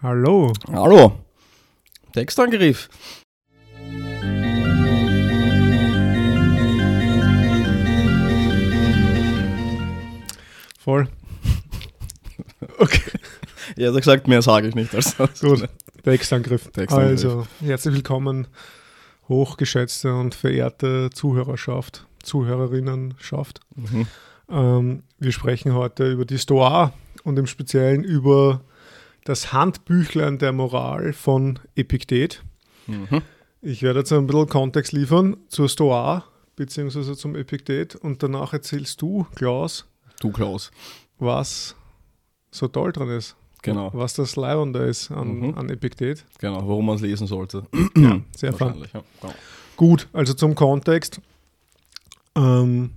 Hallo. Hallo. Textangriff. Voll. Okay, Ja, hat er gesagt, mehr sage ich nicht. Also, gut. Textangriff. Textangriff. Also, herzlich willkommen, hochgeschätzte und verehrte Zuhörerschaft, Zuhörerinnenschaft. Mhm. Ähm, wir sprechen heute über die Stoa und im Speziellen über das Handbüchlein der Moral von Epiktet. Mhm. Ich werde jetzt ein bisschen Kontext liefern zur Stoa beziehungsweise zum Epiktet und danach erzählst du, Klaus, Du, Klaus. was so toll dran ist. Genau. Was das Leibende ist an, Mhm. an Epiktet. Genau, warum man es lesen sollte. Ja, sehr fun. Ja. Genau. Gut, also zum Kontext. Ähm,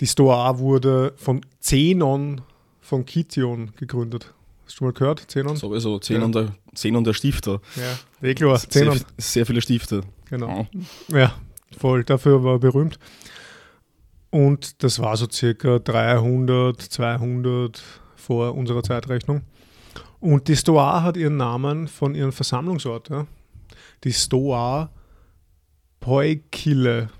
die Stoa wurde von Zenon von Kition gegründet. Hast du mal gehört? Zenon? Sowieso, Zehn, Ja. und der, Zehn und der Stifter. Ja, eh klar. Sehr, Zenon. sehr viele Stifte. Genau. Ja, voll. Dafür war er berühmt. Und das war so circa 300, 200 vor unserer Zeitrechnung. Und die Stoa hat ihren Namen von ihrem Versammlungsort. Ja. Die Stoa Poikile.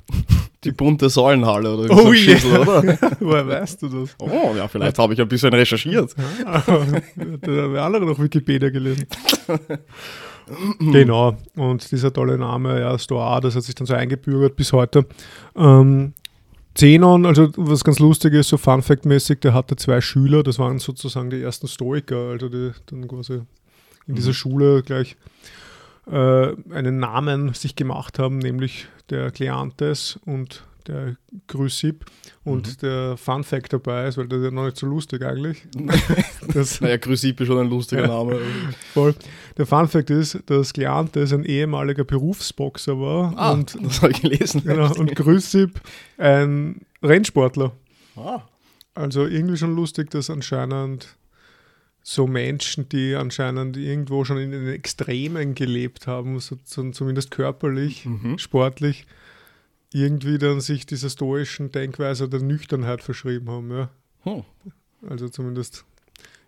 Die bunte Säulenhalle oder Oh so ein yeah. Schüssel, oder? Woher weißt du das? Oh, ja, vielleicht habe ich ein bisschen recherchiert. Ah, da haben wir alle noch Wikipedia gelesen. genau. Und dieser tolle Name, ja, Stoa, das hat sich dann so eingebürgert bis heute. Ähm, Zenon, also was ganz lustig ist, so Fun Fact-mäßig, der hatte zwei Schüler, das waren sozusagen die ersten Stoiker, also die dann quasi in dieser Mhm. Schule gleich äh, einen Namen sich gemacht haben, nämlich der Kleantes und der Chrysipp. Und Mhm. der Fun Fact dabei ist, weil das ist ja noch nicht so lustig eigentlich. Das, Naja, Chrysipp ist schon ein lustiger Ja. Name. voll. Der Fun Fact ist, dass Kleantes ein ehemaliger Berufsboxer war Ah, und, das habe ich gelesen. genau, und Chrysipp ein Rennsportler. Ah, Also irgendwie schon lustig, dass anscheinend so Menschen, die anscheinend irgendwo schon in den Extremen gelebt haben, so, zumindest körperlich, mhm. sportlich, irgendwie dann sich dieser stoischen Denkweise der Nüchternheit verschrieben haben. Ja. Hm. Also zumindest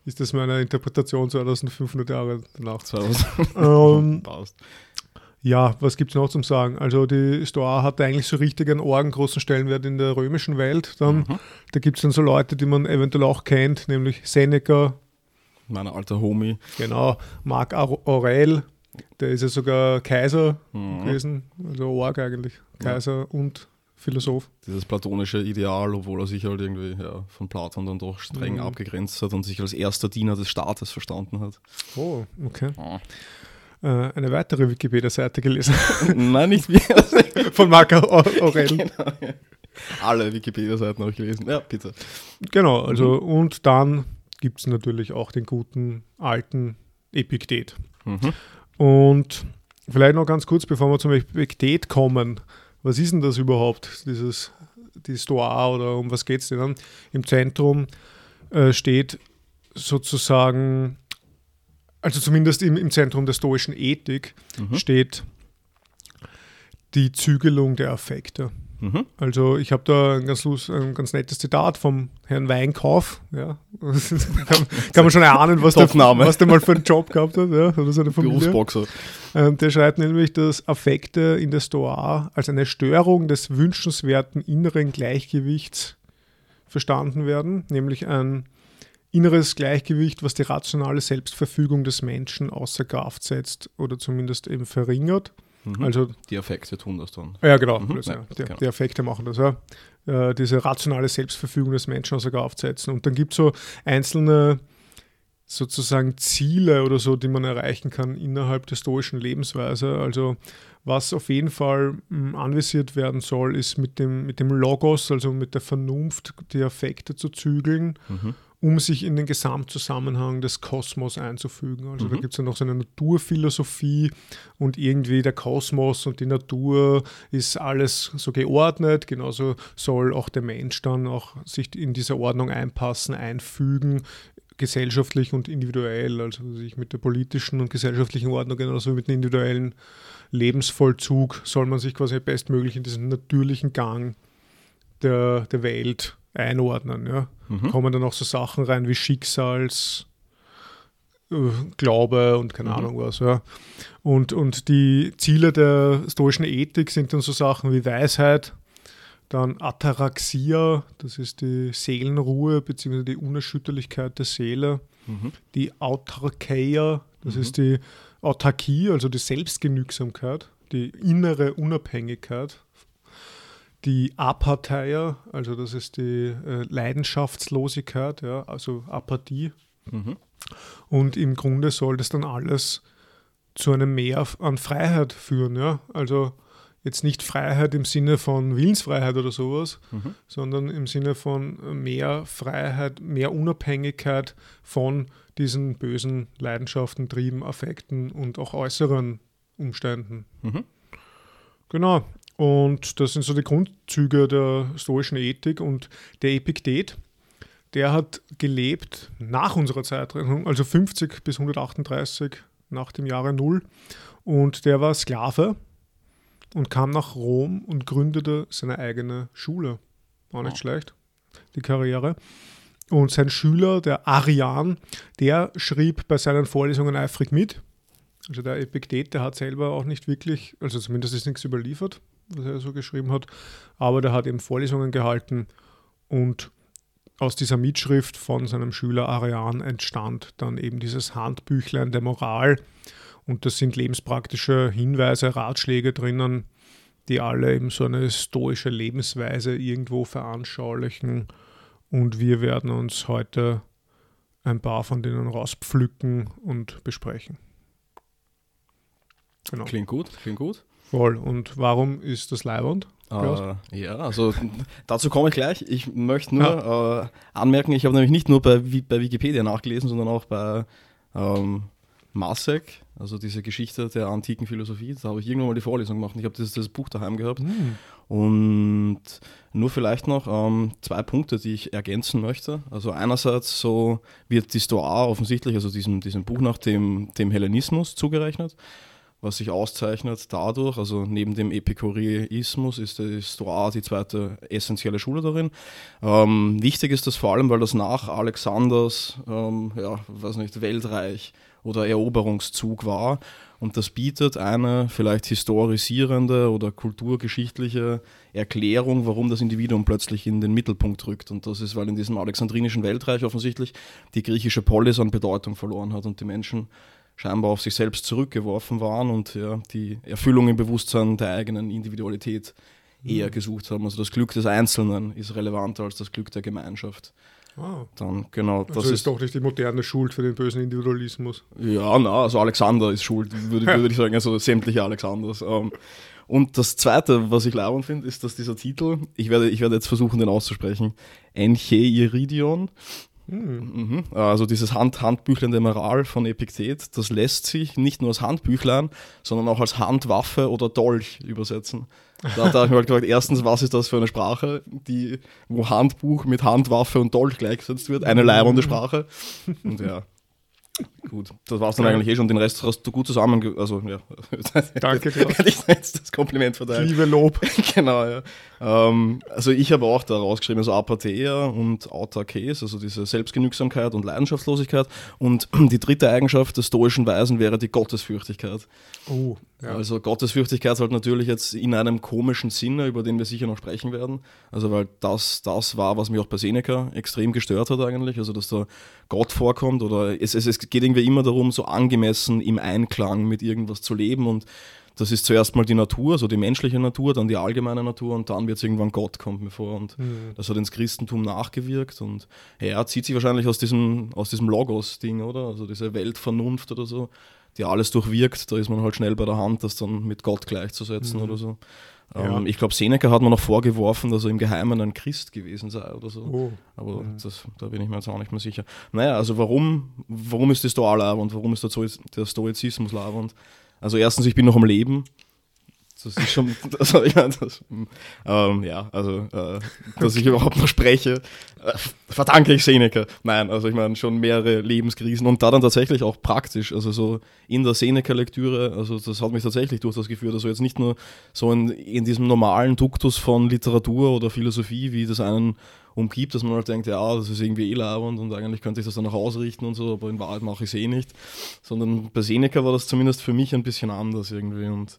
ist das meine Interpretation 2500 Jahre danach. Ähm, passt. ja, was gibt es noch zum Sagen? Also die Stoa hatte eigentlich so richtig einen orgengroßen Stellenwert in der römischen Welt. Dann, Mhm. Da gibt es dann so Leute, die man eventuell auch kennt, nämlich Seneca, Mein alter Homie. genau, Marc Aur- Aurel, der ist ja sogar Kaiser Mhm. gewesen, also Org eigentlich, Kaiser und Philosoph. Dieses platonische Ideal, obwohl er sich halt irgendwie ja, von Platon dann doch streng Mhm. abgegrenzt hat und sich als erster Diener des Staates verstanden hat. Oh, okay. Ah. Äh, eine weitere Wikipedia-Seite gelesen Nein, nicht wir. von Marc Aur- Aurel. genau, ja. Alle Wikipedia-Seiten habe ich gelesen. Ja, bitte. Genau, also und dann gibt es natürlich auch den guten alten Epiktet. Mhm. Und vielleicht noch ganz kurz, bevor wir zum Epiktet kommen, was ist denn das überhaupt, dieses, die Stoa oder um was geht es denn? Im Zentrum äh, steht sozusagen, also zumindest im, im Zentrum der stoischen Ethik Mhm. steht die Zügelung der Affekte. Mhm. Also ich habe da ein ganz, ein ganz nettes Zitat vom Herrn Weinkauf. Ja. kann, kann man schon erahnen, was der, was der mal für einen Job gehabt hat ja, oder seine Familie. Berufsboxer. Ähm, der schreibt nämlich, dass Affekte in der Stoa als eine Störung des wünschenswerten inneren Gleichgewichts verstanden werden, nämlich ein inneres Gleichgewicht, was die rationale Selbstverfügung des Menschen außer Kraft setzt oder zumindest eben verringert. Mhm. Also die Effekte tun das dann. ja, genau. Mhm, das, ja, die, genau. die Effekte machen das, ja. Äh, diese rationale Selbstverfügung des Menschen außer Kraft setzen. Und dann gibt es so einzelne sozusagen Ziele oder so, die man erreichen kann innerhalb der stoischen Lebensweise. Also was auf jeden Fall mh, anvisiert werden soll, ist mit dem, mit dem Logos, also mit der Vernunft, die Affekte zu zügeln Mhm. Um sich in den Gesamtzusammenhang des Kosmos einzufügen. Also da Mhm. gibt es ja noch so eine Naturphilosophie und irgendwie der Kosmos und die Natur ist alles so geordnet. Genauso soll auch der Mensch dann auch sich in diese Ordnung einpassen, einfügen, gesellschaftlich und individuell, also sich mit der politischen und gesellschaftlichen Ordnung genauso mit dem individuellen Lebensvollzug soll man sich quasi bestmöglich in diesen natürlichen Gang der, der Welt einordnen. Ja. Mhm. Kommen dann auch so Sachen rein wie Schicksals, äh, Glaube und keine mhm. Ahnung was. Ja. Und, und die Ziele der stoischen Ethik sind dann so Sachen wie Weisheit, dann Ataraxia, das ist die Seelenruhe bzw. die Unerschütterlichkeit der Seele. Mhm. Die Autarkeia, das mhm. ist die Autarkie, also die Selbstgenügsamkeit, die innere Unabhängigkeit. Die Apatheia, also das ist die äh, Leidenschaftslosigkeit, ja, also Apathie. Mhm. Und im Grunde soll das dann alles zu einem Mehr an Freiheit führen. Ja? Also jetzt nicht Freiheit im Sinne von Willensfreiheit oder sowas, mhm. sondern im Sinne von mehr Freiheit, mehr Unabhängigkeit von diesen bösen Leidenschaften, Trieben, Affekten und auch äußeren Umständen. Mhm. Genau. Und das sind so die Grundzüge der stoischen Ethik und der Epiktet. Der hat gelebt nach unserer Zeitrechnung, also 50 bis 138 nach dem Jahre Null. Und der war Sklave und kam nach Rom und gründete seine eigene Schule. War nicht oh. schlecht, die Karriere. Und sein Schüler, der Arian, der schrieb bei seinen Vorlesungen eifrig mit. Also der Epiktet, der hat selber auch nicht wirklich, also zumindest ist nichts überliefert, was er so geschrieben hat, aber der hat eben Vorlesungen gehalten und aus dieser Mitschrift von seinem Schüler Arian entstand dann eben dieses Handbüchlein der Moral, und da sind lebenspraktische Hinweise, Ratschläge drinnen, die alle eben so eine stoische Lebensweise irgendwo veranschaulichen. Und wir werden uns heute ein paar von denen rauspflücken und besprechen. Genau. Klingt gut, klingt gut. Voll. Und warum ist das Leibwand? Uh, ja, also dazu komme ich gleich. Ich möchte nur ja. äh, anmerken, ich habe nämlich nicht nur bei, bei Wikipedia nachgelesen, sondern auch bei ähm, Masek, also diese Geschichte der antiken Philosophie. Da habe ich irgendwann mal die Vorlesung gemacht. Ich habe dieses, dieses Buch daheim gehabt. Mhm. Und nur vielleicht noch ähm, zwei Punkte, die ich ergänzen möchte. Also einerseits so wird die Stoa offensichtlich, also diesem, diesem Buch nach dem, dem Hellenismus zugerechnet, was sich auszeichnet dadurch, also neben dem Epikureismus ist die Stoa die zweite essentielle Schule darin. Ähm, wichtig ist das vor allem, weil das nach Alexanders, ähm, ja, weiß nicht, Weltreich oder Eroberungszug war. Und das bietet eine vielleicht historisierende oder kulturgeschichtliche Erklärung, warum das Individuum plötzlich in den Mittelpunkt rückt. Und das ist, weil in diesem alexandrinischen Weltreich offensichtlich die griechische Polis an Bedeutung verloren hat und die Menschen scheinbar auf sich selbst zurückgeworfen waren und ja, die Erfüllung im Bewusstsein der eigenen Individualität eher mhm. gesucht haben. Also das Glück des Einzelnen ist relevanter als das Glück der Gemeinschaft. Ah. Dann, genau, das also ist, ist doch nicht die moderne Schuld für den bösen Individualismus. Ja, na, also Alexander ist schuld, würde, würde ich sagen, also sämtliche Alexanders. Ähm. Und das Zweite, was ich laubend finde, ist, dass dieser Titel, ich werde, ich werde jetzt versuchen, den auszusprechen, Enche Iridion, Mhm. Also dieses Hand Handbüchlein der Moral von Epiktet, das lässt sich nicht nur als Handbüchlein, sondern auch als Handwaffe oder Dolch übersetzen. Da, da habe ich mir halt gefragt, erstens, was ist das für eine Sprache, die, wo Handbuch mit Handwaffe und Dolch gleichgesetzt wird? Eine leibende Sprache. Und ja, Gut, das war es dann ja. eigentlich eh schon. Den Rest hast du gut zusammen. Also, ja. Danke jetzt das Kompliment verteilen. Liebe Lob. genau, ja. Ähm, also, ich habe auch da rausgeschrieben, also Apatheia und Autarkes, also diese Selbstgenügsamkeit und Leidenschaftslosigkeit. Und die dritte Eigenschaft des stoischen Weisen wäre die Gottesfürchtigkeit. Oh, ja. Also, Gottesfürchtigkeit halt natürlich jetzt in einem komischen Sinne, über den wir sicher noch sprechen werden. Also, weil das, das war, was mich auch bei Seneca extrem gestört hat, eigentlich. Also, dass da Gott vorkommt oder es, es, es geht irgendwie immer darum, so angemessen im Einklang mit irgendwas zu leben und das ist zuerst mal die Natur, so die menschliche Natur, dann die allgemeine Natur und dann wird es irgendwann Gott, kommt mir vor. Und mhm. das hat ins Christentum nachgewirkt und ja, zieht sich wahrscheinlich aus diesem, aus diesem Logos-Ding, oder? Also diese Weltvernunft oder so, die alles durchwirkt, da ist man halt schnell bei der Hand, das dann mit Gott gleichzusetzen mhm. oder so. Ja. Ähm, ich glaube, Seneca hat man noch vorgeworfen, dass er im Geheimen ein Christ gewesen sei oder so. Oh. Aber mhm. das, da bin ich mir jetzt auch nicht mehr sicher. Naja, also warum, warum ist das Stoa und warum ist der, Stoizismus und Also erstens, ich bin noch am Leben. Das ist schon, also, ja, das, ähm, ja, also, äh, dass ich überhaupt noch spreche, äh, verdanke ich Seneca. Nein, also ich meine schon mehrere Lebenskrisen und da dann tatsächlich auch praktisch, also so in der Seneca-Lektüre, also das hat mich tatsächlich durch das geführt, also jetzt nicht nur so in, in diesem normalen Duktus von Literatur oder Philosophie, wie das einen umgibt, dass man halt denkt, ja, das ist irgendwie eh labernd und eigentlich könnte ich das dann auch ausrichten und so, aber in Wahrheit mache ich es eh nicht. Sondern bei Seneca war das zumindest für mich ein bisschen anders irgendwie und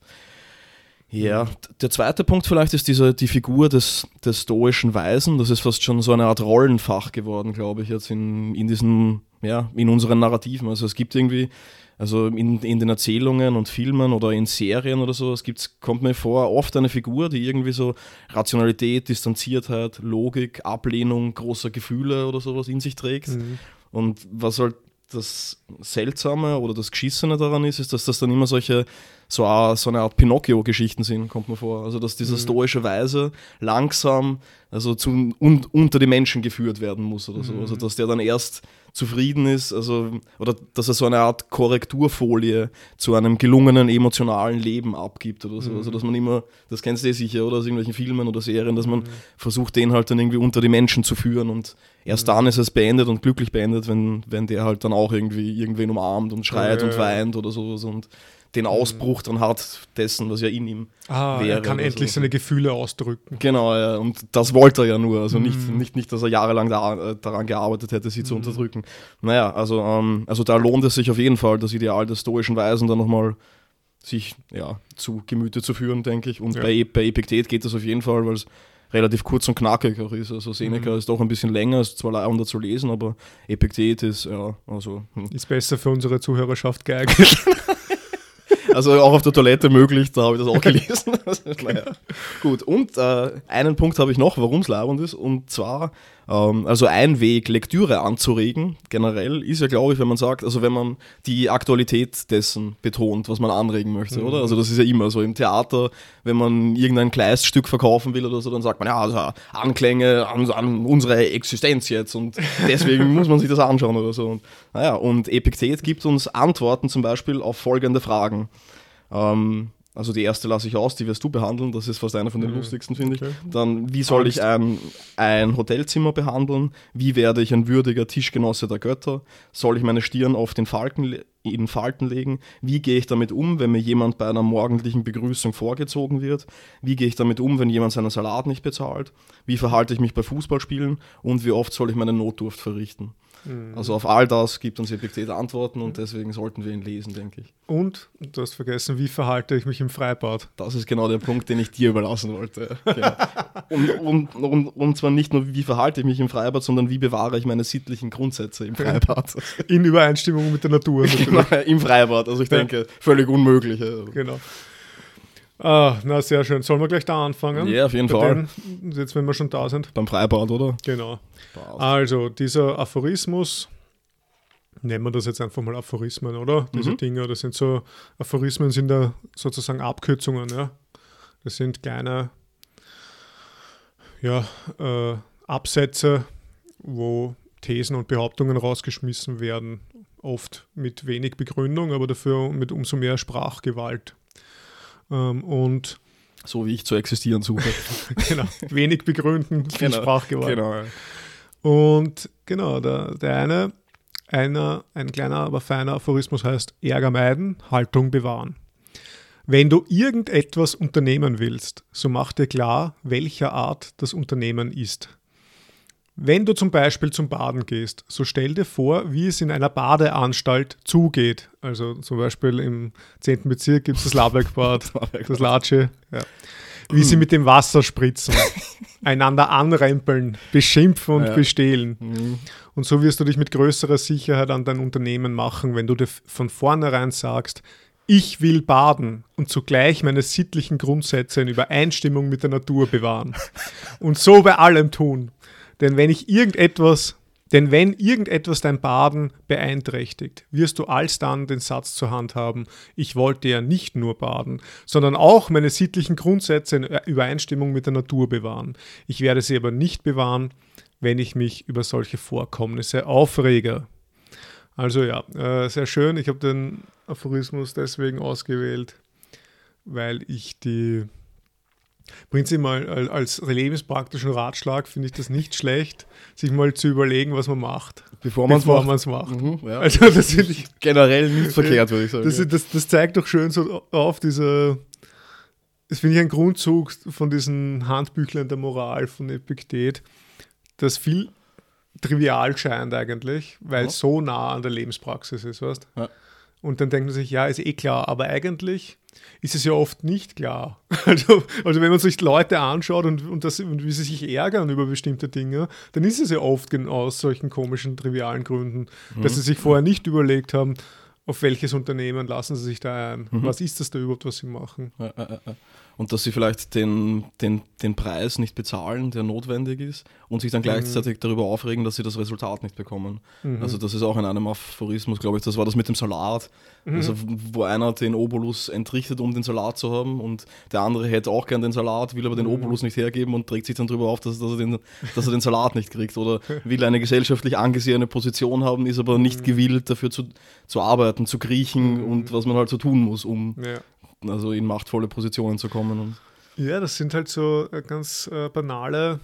ja, der zweite Punkt vielleicht ist diese, die Figur des, des stoischen Weisen. Das ist fast schon so eine Art Rollenfach geworden, glaube ich, jetzt in, in diesen, ja, in unseren Narrativen. Also es gibt irgendwie, also in, in den Erzählungen und Filmen oder in Serien oder so, es gibt, kommt mir vor, oft eine Figur, die irgendwie so Rationalität, Distanziertheit, Logik, Ablehnung großer Gefühle oder sowas in sich trägt. Mhm. Und was halt das Seltsame oder das Geschissene daran ist, ist, dass das dann immer solche, so, eine, so eine Art Pinocchio-Geschichten sind, kommt mir vor. Also, dass dieser mhm. stoische Weise langsam also zu, un, unter die Menschen geführt werden muss oder so. Mhm. Also, dass der dann erst zufrieden ist, also, oder dass er so eine Art Korrekturfolie zu einem gelungenen emotionalen Leben abgibt oder so. Mhm. Also, dass man immer, das kennst du eh sicher, oder aus irgendwelchen Filmen oder Serien, dass man mhm. versucht, den halt dann irgendwie unter die Menschen zu führen und erst mhm. dann ist es beendet und glücklich beendet, wenn, wenn der halt dann auch irgendwie irgendwen umarmt und schreit ja, und weint oder sowas und den Ausbruch dann hat dessen, was ja in ihm ah, wäre. Er kann endlich so. seine Gefühle ausdrücken. Genau, ja, und das wollte er ja nur. Also nicht, mm. nicht, nicht dass er jahrelang da, äh, daran gearbeitet hätte, sie mm. zu mhm. unterdrücken. Naja, also, ähm, also da lohnt es sich auf jeden Fall, das Ideal des stoischen Weisen dann nochmal sich ja, zu Gemüte zu führen, denke ich. Und ja. bei, bei Epiktet geht das auf jeden Fall, weil es relativ kurz und knackig auch ist. Also Seneca mhm. ist doch ein bisschen länger, ist zwar leider zu lesen, aber Epiktet ist, ja, also. Hm. Ist besser für unsere Zuhörerschaft geeignet. Also auch auf der Toilette möglich, da habe ich das auch gelesen. naja. Gut, und äh, einen Punkt habe ich noch, warum es leibend ist, und zwar, also ein Weg, Lektüre anzuregen, generell, ist ja, glaube ich, wenn man sagt, also wenn man die Aktualität dessen betont, was man anregen möchte, mhm. oder? Also das ist ja immer so im Theater, wenn man irgendein Kleiststück verkaufen will oder so, dann sagt man, ja, also Anklänge an, an unsere Existenz jetzt und deswegen muss man sich das anschauen oder so. Und, naja, und Epiktet gibt uns Antworten zum Beispiel auf folgende Fragen. Ähm, also die erste lasse ich aus, die wirst du behandeln, das ist fast einer von den mhm. lustigsten, finde okay. ich. Dann, wie soll ich ein, ein Hotelzimmer behandeln? Wie werde ich ein würdiger Tischgenosse der Götter? Soll ich meine Stirn auf den Falken, in Falten legen? Wie gehe ich damit um, wenn mir jemand bei einer morgendlichen Begrüßung vorgezogen wird? Wie gehe ich damit um, wenn jemand seinen Salat nicht bezahlt? Wie verhalte ich mich bei Fußballspielen? Und wie oft soll ich meine Notdurft verrichten? Mhm. Also auf all das gibt uns Epiktet Antworten und deswegen sollten wir ihn lesen, denke ich. Und, du hast vergessen, wie verhalte ich mich im Freibad? Das ist genau der Punkt, den ich dir überlassen wollte. Genau. und, und, und, und, zwar nicht nur, wie verhalte ich mich im Freibad, sondern wie bewahre ich meine sittlichen Grundsätze im Freibad. In Übereinstimmung mit der Natur. Genau, Im Freibad, also ich denke, völlig unmöglich. Genau. Ah, na, sehr schön. Sollen wir gleich da anfangen? Ja, auf jeden Bei Fall. Den, jetzt, wenn wir schon da sind. Beim Freibad, oder? Genau. Also, dieser Aphorismus, nennen wir das jetzt einfach mal Aphorismen, oder? Diese mhm. Dinge, das sind so, Aphorismen sind da sozusagen Abkürzungen, ja. Das sind kleine, ja, äh, Absätze, wo Thesen und Behauptungen rausgeschmissen werden, oft mit wenig Begründung, aber dafür mit umso mehr Sprachgewalt. Ähm, und so wie ich zu existieren suche. genau, wenig begründen, viel genau, Sprachgewalt. Genau. Ja. Und genau, der, der eine, einer, ein kleiner, aber feiner Aphorismus heißt Ärger meiden, Haltung bewahren. Wenn du irgendetwas unternehmen willst, so mach dir klar, welcher Art das Unternehmen ist. Wenn du zum Beispiel zum Baden gehst, so stell dir vor, wie es in einer Badeanstalt zugeht. Also zum Beispiel im 10. Bezirk gibt es das Labergbad, das Latsche. Ja. Wie sie mit dem Wasser spritzen, einander anrempeln, beschimpfen und ja. bestehlen. Mhm. Und so wirst du dich mit größerer Sicherheit an dein Unternehmen machen, wenn du dir von vornherein sagst, ich will baden und zugleich meine sittlichen Grundsätze in Übereinstimmung mit der Natur bewahren. Und so bei allem tun. Denn wenn ich irgendetwas, denn wenn irgendetwas dein Baden beeinträchtigt, wirst du alsdann den Satz zur Hand haben, ich wollte ja nicht nur baden, sondern auch meine sittlichen Grundsätze in Übereinstimmung mit der Natur bewahren. Ich werde sie aber nicht bewahren, wenn ich mich über solche Vorkommnisse aufrege. Also ja, äh, sehr schön. Ich habe den Aphorismus deswegen ausgewählt, weil ich die prinzipiell als lebenspraktischen Ratschlag finde ich das nicht schlecht, sich mal zu überlegen, was man macht, bevor man es macht. macht. Mhm, ja. Also das finde ich generell nicht verkehrt, würde ich sagen. Das, das, das, zeigt doch schön so auf diese, das finde ich ein Grundzug von diesen Handbüchlern der Moral von Epiktet, das viel trivial scheint eigentlich, weil es so nah an der Lebenspraxis ist, weißt ja. Und dann denkt man sich, ja, ist eh klar, aber eigentlich ist es ja oft nicht klar. Also, also wenn man sich Leute anschaut und, und, das, und wie sie sich ärgern über bestimmte Dinge, dann ist es ja oft genau aus solchen komischen, trivialen Gründen, mhm. dass sie sich vorher nicht überlegt haben, auf welches Unternehmen lassen sie sich da ein? Mhm. Was ist das da überhaupt, was sie machen? Ja, ja, ja und dass sie vielleicht den, den, den Preis nicht bezahlen, der notwendig ist, und sich dann mhm. gleichzeitig mhm. darüber aufregen, dass sie das Resultat nicht bekommen. Mhm. Also das ist auch in einem Aphorismus, glaube ich, das war das mit dem Salat, mhm. also wo einer den Obolus entrichtet, um den Salat zu haben, und der andere hätte auch gern den Salat, will aber den mhm. Obolus nicht hergeben und trägt sich dann darüber auf, dass, dass, er den, dass er den Salat nicht kriegt. Oder will eine gesellschaftlich angesehene Position haben, ist aber nicht mhm. gewillt, dafür zu, zu arbeiten, zu kriechen und was man halt so tun muss, um, ja also in machtvolle Positionen zu kommen. ja, das sind halt so äh, ganz äh, banale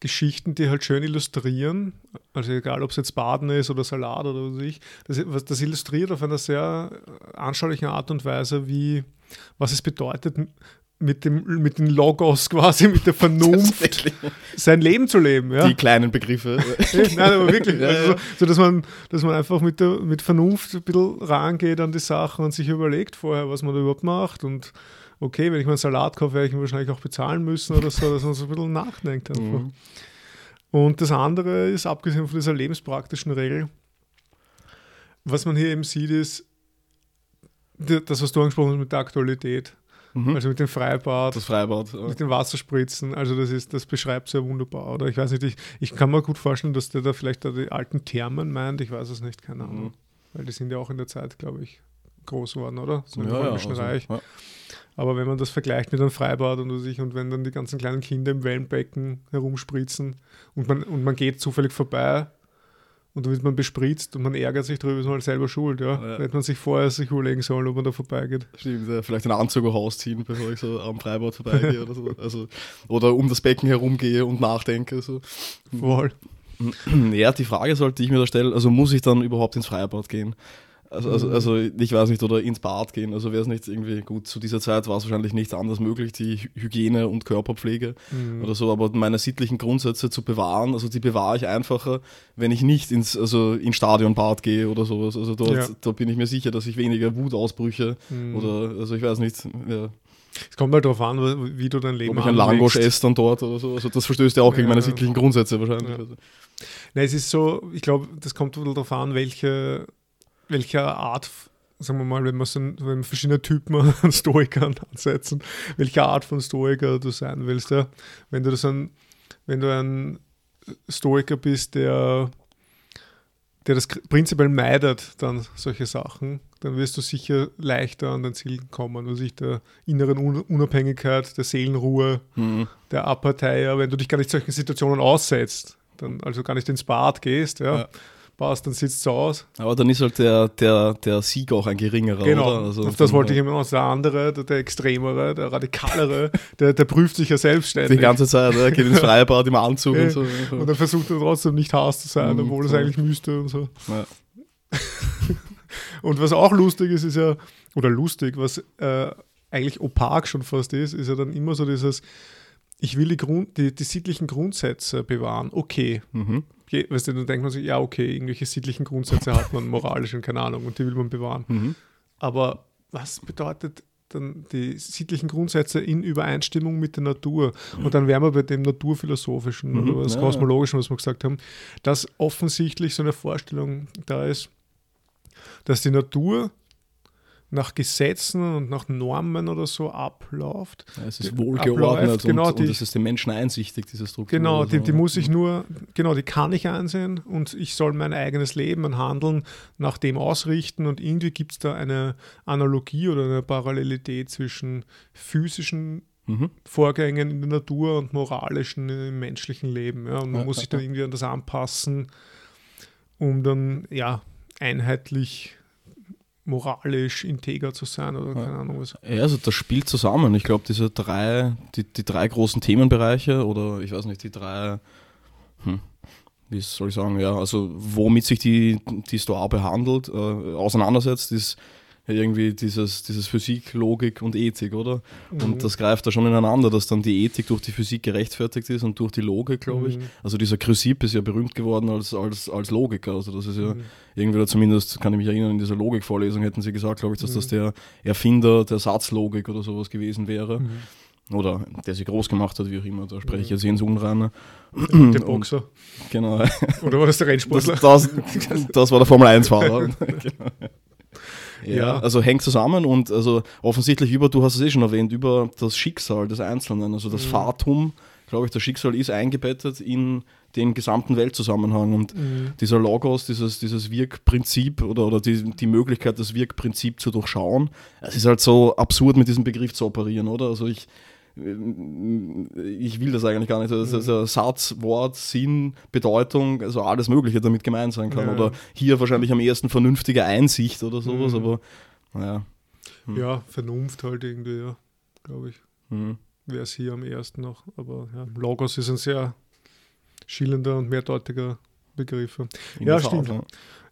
Geschichten, die halt schön illustrieren. Also egal, ob es jetzt Baden ist oder Salat oder was ich. Das, das illustriert auf einer sehr anschaulichen Art und Weise, wie was es bedeutet, mit dem mit den Logos quasi, mit der Vernunft sein Leben zu leben. Ja? Die kleinen Begriffe. Nein, aber wirklich. Also, so, dass man, dass man einfach mit, der, mit Vernunft ein bisschen rangeht an die Sachen und sich überlegt vorher, was man da überhaupt macht. Und okay, wenn ich mal einen Salat kaufe, werde ich ihn wahrscheinlich auch bezahlen müssen oder so, dass man so ein bisschen nachdenkt einfach. Mhm. Und das andere ist, abgesehen von dieser lebenspraktischen Regel, was man hier eben sieht, ist, das, was du angesprochen hast mit der Aktualität. Mhm. Also mit dem Freibad. Das Freibad. Ja. Mit den Wasserspritzen. Also das ist, das beschreibt sehr wunderbar. Oder ich weiß nicht, ich, ich kann mir gut vorstellen, dass der da vielleicht da die alten Thermen meint. Ich weiß es nicht, keine Ahnung. Mhm. Weil die sind ja auch in der Zeit, glaube ich, groß geworden, oder? So im ja, Römischen ja, also, Reich. Ja. Aber wenn man das vergleicht mit einem Freibad und, sich, und wenn dann die ganzen kleinen Kinder im Wellenbecken herumspritzen und man, und man geht zufällig vorbei und dann wird man bespritzt und man ärgert sich darüber, ist man halt selber schuld. Ja? ja. Hätte man sich vorher sich überlegen sollen, ob man da vorbeigeht. Stimmt, ja. vielleicht einen Anzug auch ausziehen, bevor ich so am Freibad vorbeigehe oder so. Also, oder um das Becken herumgehe und nachdenke. So. Voll. Ja, die Frage sollte ich mir da stellen, also muss ich dann überhaupt ins Freibad gehen? Also, also, also ich weiß nicht, oder ins Bad gehen. Also wäre es nicht irgendwie gut. Zu dieser Zeit war es wahrscheinlich nicht anders möglich, die Hygiene und Körperpflege mhm. oder so. Aber meine sittlichen Grundsätze zu bewahren, also die bewahre ich einfacher, wenn ich nicht ins, also ins Stadionbad gehe oder sowas. Also dort, ja. da bin ich mir sicher, dass ich weniger Wutausbrüche mhm. oder, also ich weiß nicht, ja. Es kommt halt darauf an, wie du dein Leben Ob ich ein Langosch esse dann dort oder so. Also das verstößt ja auch gegen ja, meine sittlichen Grundsätze wahrscheinlich. Ja. Also. Nein, es ist so, ich glaube, das kommt darauf an, welche welcher Art, sagen wir mal, wenn man, so, wenn man verschiedene Typen an Stoikern ansetzen, welche Art von Stoiker du sein willst. Ja? Wenn du das ein, wenn du ein Stoiker bist, der, der das prinzipiell meidet, dann solche Sachen, dann wirst du sicher leichter an dein Ziel kommen, also sich der inneren Unabhängigkeit, der Seelenruhe, mhm. der Apartei, wenn du dich gar nicht solchen Situationen aussetzt, dann also gar nicht ins Bad gehst, ja. ja passt, dann sitzt es aus. Aber dann ist halt der, der, der Sieg auch ein geringerer, genau. Also Auf das wollte ich immer noch. Der andere, der, der extremere, der radikalere, der, der prüft sich ja selbstständig. Die ganze Zeit, er geht ins Freibad im Anzug und so. Und dann versucht er trotzdem nicht Hass zu sein, mhm, obwohl es eigentlich müsste und so. Ja. und was auch lustig ist, ist ja, oder lustig, was äh, eigentlich opak schon fast ist, ist ja dann immer so dieses, ich will die, Grund, die, die sittlichen Grundsätze bewahren, okay. Mhm weißt du, dann denkt man sich, ja, okay, irgendwelche sittlichen Grundsätze hat man, moralisch und keine Ahnung, und die will man bewahren. Mhm. Aber was bedeutet dann die sittlichen Grundsätze in Übereinstimmung mit der Natur? Und dann wären wir bei dem Naturphilosophischen mhm. oder das ja, Kosmologischen, was wir gesagt haben, dass offensichtlich so eine Vorstellung da ist, dass die Natur nach Gesetzen und nach Normen oder so abläuft. Ja, es ist wohlgeordnet genau, und, die, und es ist den Menschen einsichtig, diese Struktur. Genau, die, die, muss ich nur, genau, die kann ich einsehen und ich soll mein eigenes Leben und Handeln nach dem ausrichten und irgendwie gibt es da eine Analogie oder eine Parallelität zwischen physischen mhm. Vorgängen in der Natur und moralischen im menschlichen Leben. Ja. Und man ja, muss sich dann irgendwie an das anpassen, um dann ja einheitlich moralisch integer zu sein oder keine Ahnung was. Ja, also das spielt zusammen. Ich glaube, diese drei, die, die drei großen Themenbereiche oder ich weiß nicht, die drei, hm, wie soll ich sagen, ja, also womit sich die, die Stoa behandelt, äh, auseinandersetzt, ist irgendwie dieses, dieses Physik, Logik und Ethik, oder? Mhm. Und das greift da schon ineinander, dass dann die Ethik durch die Physik gerechtfertigt ist und durch die Logik, glaube ich. Mhm. Also dieser Chrysipp ist ja berühmt geworden als, als, als Logiker. Also das ist ja mhm. irgendwie, oder zumindest kann ich mich erinnern, in dieser Logikvorlesung hätten sie gesagt, glaube ich, dass das mhm. der Erfinder der Satzlogik oder sowas gewesen wäre. Mhm. Oder der sie groß gemacht hat, wie auch immer, da spreche ich jetzt ins Unreine. Der Boxer. Und, genau. Oder war das der Rennsportler? Das, das, das war der Formel 1-Fahrer. genau. Ja, ja, also hängt zusammen und also offensichtlich über, du hast es eh schon erwähnt, über das Schicksal des Einzelnen, also das mhm. Fatum, glaube ich, das Schicksal ist eingebettet in den gesamten Weltzusammenhang und mhm. dieser Logos, dieses, dieses Wirkprinzip oder, oder die, die Möglichkeit, das Wirkprinzip zu durchschauen, es ist halt so absurd mit diesem Begriff zu operieren, oder? Also ich, ich will das eigentlich gar nicht. Das ist also Satz, Wort, Sinn, Bedeutung, also alles Mögliche damit gemeint sein kann. Ja. Oder hier wahrscheinlich am ersten vernünftige Einsicht oder sowas, mhm. aber naja. Hm. Ja, Vernunft halt irgendwie, ja, glaube ich. Mhm. Wäre es hier am ersten noch. Aber ja, Logos ist ein sehr schillender und mehrdeutiger Begriff. In ja, stimmt. ja.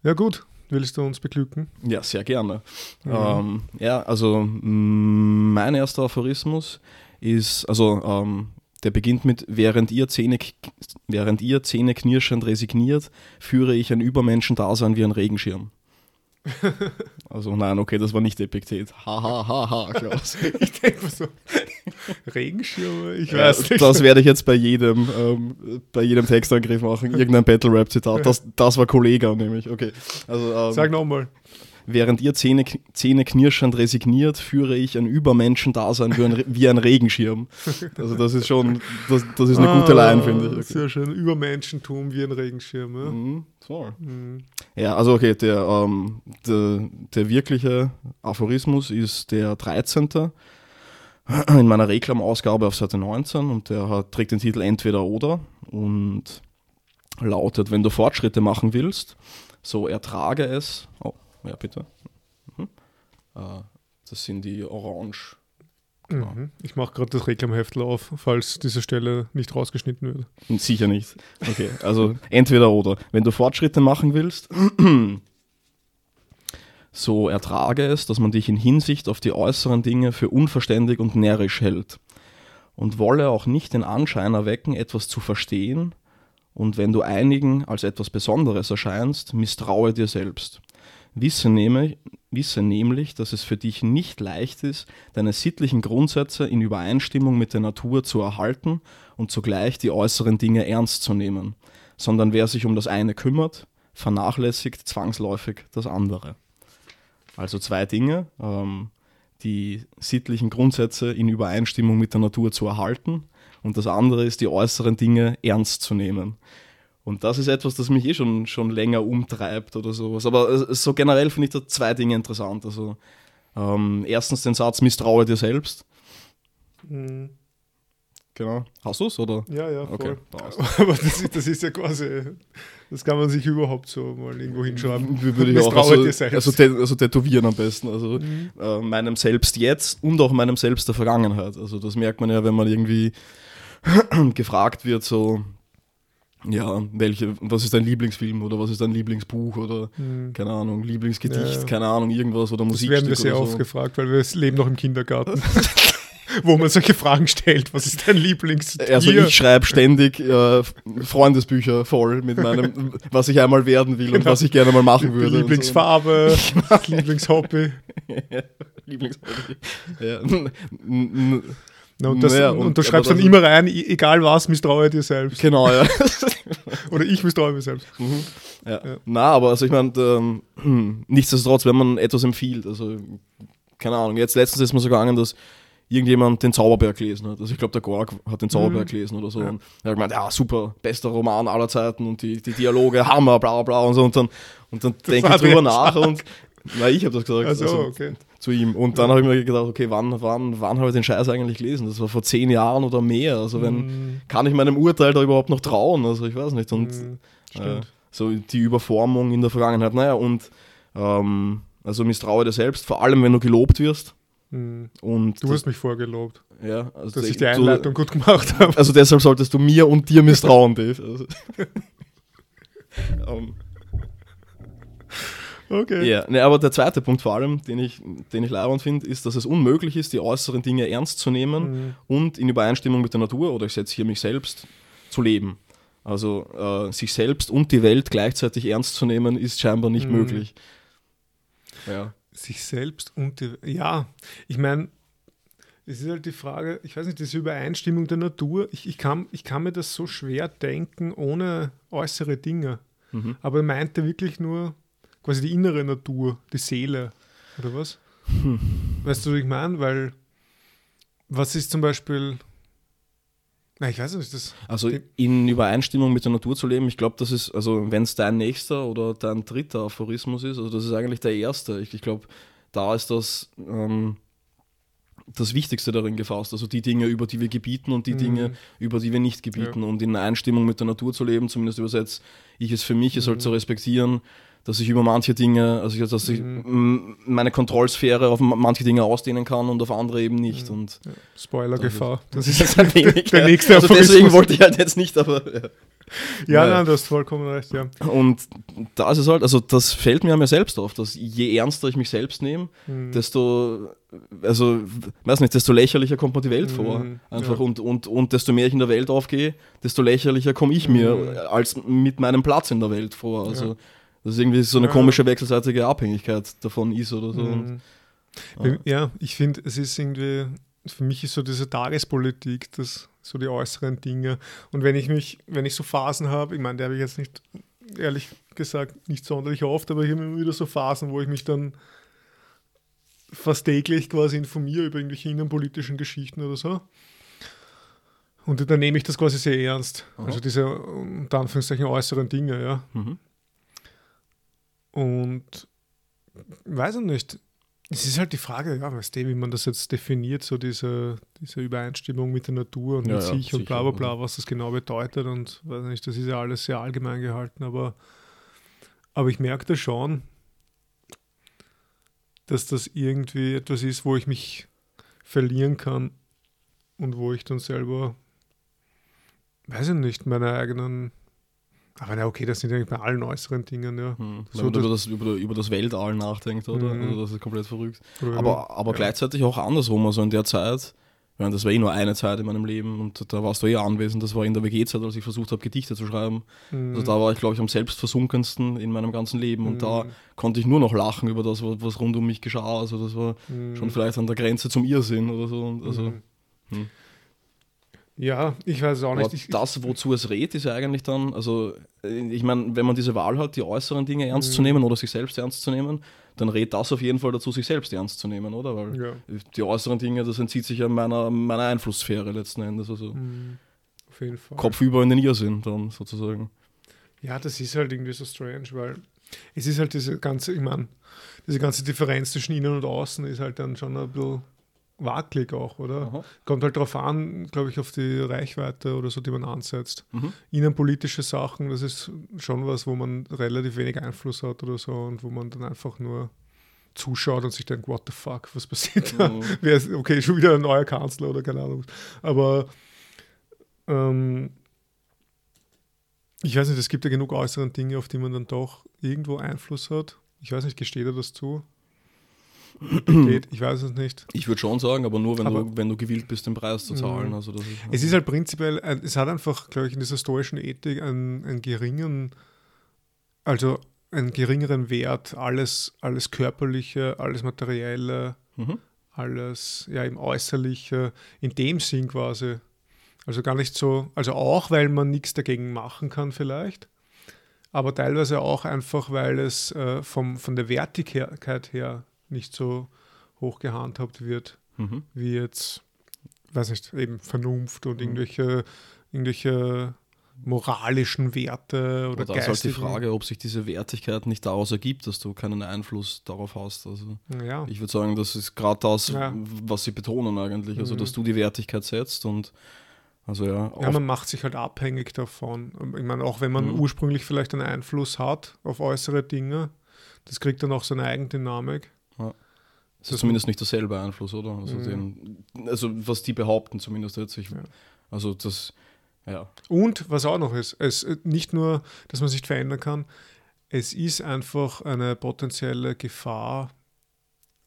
ja, gut. Willst du uns beglücken? Ja, sehr gerne. Mhm. Ähm, ja, also mein erster Aphorismus ist, also ähm, der beginnt mit, während ihr, Zähne, während ihr Zähne knirschend resigniert, führe ich ein Übermenschendasein wie ein Regenschirm. also nein, okay, das war nicht Epiktet. Ha, ha, ha, ha, Klaus. ich denke mal so, Regenschirme, ich weiß nicht. Das werde ich jetzt bei jedem, ähm, bei jedem Textangriff machen. Irgendein Battle-Rap-Zitat. Das, das war Kollega nämlich, okay. Also, ähm, Sag nochmal. Während ihr Zähne, Zähne knirschend resigniert, führe ich ein Übermenschendasein wie ein, wie ein Regenschirm. Also das ist schon, das, das ist eine ah, gute Line, finde ich. Okay. Sehr schön, Übermenschentum wie ein Regenschirm. Ja, mhm. Mhm. ja also okay, der, ähm, der, der wirkliche Aphorismus ist der 13. in meiner Reklamausgabe auf Seite 19 und der hat, trägt den Titel Entweder oder und lautet, wenn du Fortschritte machen willst, so ertrage es. Ja, bitte. Mhm. Äh, das sind die Orange. Mhm. Ich mache gerade das Reklamheftel auf, falls diese Stelle nicht rausgeschnitten wird. Sicher nicht. Okay, also entweder oder. Wenn du Fortschritte machen willst, so ertrage es, dass man dich in Hinsicht auf die äußeren Dinge für unverständig und närrisch hält. Und wolle auch nicht den Anschein erwecken, etwas zu verstehen. Und wenn du einigen als etwas Besonderes erscheinst, misstraue dir selbst. Wisse, nehme, wisse nämlich, dass es für dich nicht leicht ist, deine sittlichen Grundsätze in Übereinstimmung mit der Natur zu erhalten und zugleich die äußeren Dinge ernst zu nehmen, sondern wer sich um das eine kümmert, vernachlässigt zwangsläufig das andere. Also zwei Dinge, ähm, die sittlichen Grundsätze in Übereinstimmung mit der Natur zu erhalten und das andere ist, die äußeren Dinge ernst zu nehmen. Und das ist etwas, das mich eh schon, schon länger umtreibt oder sowas. Aber so generell finde ich da zwei Dinge interessant. Also ähm, erstens den Satz, misstraue dir selbst. Mhm. Genau. Hast du es, oder? Ja, ja, voll. Okay, Aber das ist, das ist ja quasi, das kann man sich überhaupt so mal irgendwo hinschreiben. Würde ich auch also, also, also, tätowieren am besten. Also mhm. äh, meinem Selbst jetzt und auch meinem Selbst der Vergangenheit. Also das merkt man ja, wenn man irgendwie gefragt wird, so ja, welche, was ist dein Lieblingsfilm oder was ist dein Lieblingsbuch oder mhm. keine Ahnung, Lieblingsgedicht, ja. keine Ahnung, irgendwas oder Musik. Das werden wir sehr so. oft gefragt, weil wir leben noch im Kindergarten. wo man solche Fragen stellt. Was ist dein Lieblingstier? Also ich schreibe ständig äh, Freundesbücher voll mit meinem, was ich einmal werden will genau. und was ich gerne mal machen würde. Lieblingsfarbe, so. Lieblingshobby. Lieblingshobby. Ja. Na, und, das, naja, und, und, du schreibst dann immer rein, egal was, misstraue dir selbst. Genau, ja. Oder ich misstraue mir selbst. Mhm. Ja. ja. Na, aber also ich meine, ähm, nichtsdestotrotz, wenn man etwas empfiehlt, also keine Ahnung, jetzt letztens ist mir so gegangen, dass irgendjemand den Zauberberg gelesen hat. Also ich glaube, der Gorg hat den Zauberberg mhm. gelesen oder so. Ja. Und er hat gemeint, ja, super, bester Roman aller Zeiten und die, die Dialoge, Hammer, bla bla und so. Und dann, und dann denke ich drüber nach und na, ich habe das gesagt. Also, also, okay zu ihm. Und dann habe ich mir gedacht, okay, wann, wann, wann habe ich den Scheiß eigentlich gelesen? Das war vor zehn Jahren oder mehr. Also wenn, mm. kann ich meinem Urteil da überhaupt noch trauen? Also ich weiß nicht. Und mm, äh, so die Überformung in der Vergangenheit. Naja, und ähm, Also misstraue dir selbst, vor allem wenn du gelobt wirst. Mhm. Und Du hast mich vorgelobt, ja, also dass ich die du- Einleitung gut gemacht habe. Also deshalb solltest du mir und dir misstrauen, Dave. Also. Ähm, Okay. Ja, ne, aber der zweite Punkt vor allem, den ich, den ich leibend finde, ist, dass es unmöglich ist, die äußeren Dinge ernst zu nehmen Mhm. und in Übereinstimmung mit der Natur oder ich setze hier mich selbst zu leben. Also äh, sich selbst und die Welt gleichzeitig ernst zu nehmen, ist scheinbar nicht Mhm. möglich. Ja. Sich selbst und die, ja, ich meine, es ist halt die Frage, ich weiß nicht, diese Übereinstimmung der Natur, ich, ich, kann, ich kann mir das so schwer denken ohne äußere Dinge. Mhm. Aber er meinte wirklich nur quasi die innere Natur, die Seele, oder was? Hm. Weißt du, was ich meine? Weil, was ist zum Beispiel, na, ich weiß nicht, das, Also in Übereinstimmung mit der Natur zu leben, ich glaube, das ist, also wenn es dein nächster oder dein dritter Aphorismus ist, also das ist eigentlich der erste. Ich, ich glaube, da ist das ähm, das Wichtigste darin gefasst. Also die Dinge, über die wir gebieten und die Mhm. Dinge, über die wir nicht gebieten. Und in Einstimmung mit der Natur zu leben, zumindest übersetzt ich es für mich, ist halt Mhm. zu respektieren, dass ich über manche Dinge, also dass ich Mhm. meine Kontrollsphäre auf ma- manche Dinge ausdehnen kann und auf andere eben nicht. Mhm. Und ja, Spoiler-Gefahr. Das das ist ist ein wenig. der nächste also deswegen wollte ich halt jetzt nicht, aber. Ja. Ja, Ja. nein, du hast vollkommen recht, ja. Und da ist es halt, also das fällt mir an mir selbst auf, dass je ernster ich mich selbst nehme, Mhm. desto, also, weiß nicht, desto lächerlicher kommt mir die Welt vor. Mhm, Einfach und, und, und desto mehr ich in der Welt aufgehe, desto lächerlicher komme ich mir Mhm. als mit meinem Platz in der Welt vor. Also. Das ist irgendwie so eine komische wechselseitige Abhängigkeit davon ist oder so. Und, Mhm. ja. Ja, ich finde, es ist irgendwie, für mich ist so diese Tagespolitik, das, so die äußeren Dinge. Und wenn ich mich, wenn ich so Phasen habe, ich meine, die habe ich jetzt nicht, ehrlich gesagt, nicht sonderlich oft, aber ich habe immer wieder so Phasen, wo ich mich dann fast täglich quasi informiere über irgendwelche innenpolitischen Geschichten oder so. Und dann nehme ich das quasi sehr ernst. Aha. Also diese, unter Anführungszeichen, äußeren Dinge, ja. Mhm. Und weiß ich nicht. Es ist halt die Frage, ja, weißt du, wie man das jetzt definiert, so diese, diese Übereinstimmung mit der Natur und Ja, mit ja, sich und bla bla bla, was das genau bedeutet und weiß nicht, das ist ja alles sehr allgemein gehalten, aber, aber ich merke da schon, dass das irgendwie etwas ist, wo ich mich verlieren kann und wo ich dann selber, weiß ich nicht, meine eigenen, aber na okay, das sind eigentlich bei allen äußeren Dingen, ja. Mhm. Wenn So, man das- über das, über, über das Weltall nachdenkt, oder? Mhm. Also das ist komplett verrückt. Oder Aber, aber ja. gleichzeitig auch andersrum, also in der Zeit, meine, das war eh nur eine Zeit in meinem Leben und da warst du eh anwesend, das war in der WG-Zeit, als ich versucht habe, Gedichte zu schreiben. Mhm. Also da war ich, glaube ich, am selbstversunkensten in meinem ganzen Leben und da Mhm. konnte ich nur noch lachen über das, was was rund um mich geschah. Also das war Mhm. schon vielleicht an der Grenze zum Irrsinn oder so. Und Also, Mhm. hm. Ja, ich weiß es auch aber nicht. Ich, das, wozu es rät, ist ja eigentlich dann, also äh, ich meine, wenn man diese Wahl hat, die äußeren Dinge ernst Mhm. zu nehmen oder sich selbst ernst zu nehmen, dann rät das auf jeden Fall dazu, sich selbst ernst zu nehmen, oder? Weil ja. die äußeren Dinge, das entzieht sich ja meiner, meiner Einflusssphäre letzten Endes. Also Mhm. Auf jeden Fall. Kopf über in den Irrsinn dann sozusagen. Ja, das ist halt irgendwie so strange, weil es ist halt diese ganze, ich meine, diese ganze Differenz zwischen innen und außen ist halt dann schon ein bisschen wackelig auch, oder? Aha. Kommt halt darauf an, glaube ich, auf die Reichweite oder so, die man ansetzt. Mhm. Innenpolitische Sachen, das ist schon was, wo man relativ wenig Einfluss hat oder so und wo man dann einfach nur zuschaut und sich denkt, what the fuck, was passiert da? Mhm. Okay, schon wieder ein neuer Kanzler oder keine Ahnung. Aber ähm, ich weiß nicht, es gibt ja genug äußeren Dinge, auf die man dann doch irgendwo Einfluss hat. Ich weiß nicht, gesteht er das zu? Geht, ich weiß es nicht. Ich würde schon sagen, aber nur, wenn, Aber- du, wenn du gewillt bist, den Preis zu zahlen. Mhm. Also das ist, Es ist halt prinzipiell, ein- es hat einfach, glaube ich, in dieser stoischen Ethik einen, einen geringen, also einen geringeren Wert, alles, alles Körperliche, alles Materielle, Mhm. alles ja im Äußerliche, in dem Sinn quasi. Also gar nicht so, also auch, weil man nichts dagegen machen kann vielleicht, aber teilweise auch einfach, weil es äh, vom, von der Wertigkeit her nicht so hoch gehandhabt wird, Mhm. wie jetzt, weiß nicht, eben Vernunft und Mhm. irgendwelche, irgendwelche moralischen Werte oder Aber da ist halt die geistigen. Frage, ob sich diese Wertigkeit nicht daraus ergibt, dass du keinen Einfluss darauf hast. Also Ja, ich würde sagen, das ist gerade das, Ja. was sie betonen eigentlich. Also Mhm. dass du die Wertigkeit setzt und also ja, ja, man macht sich halt abhängig davon. Ich meine, auch wenn man Mhm. ursprünglich vielleicht einen Einfluss hat auf äußere Dinge, Das kriegt dann auch seine Eigendynamik. Das ist zumindest nicht derselbe Einfluss, oder? Also, den, also was die behaupten zumindest jetzt. Ich, Also das, ja. Und was auch noch ist, es nicht nur, dass man sich verändern kann, es ist einfach eine potenzielle Gefahr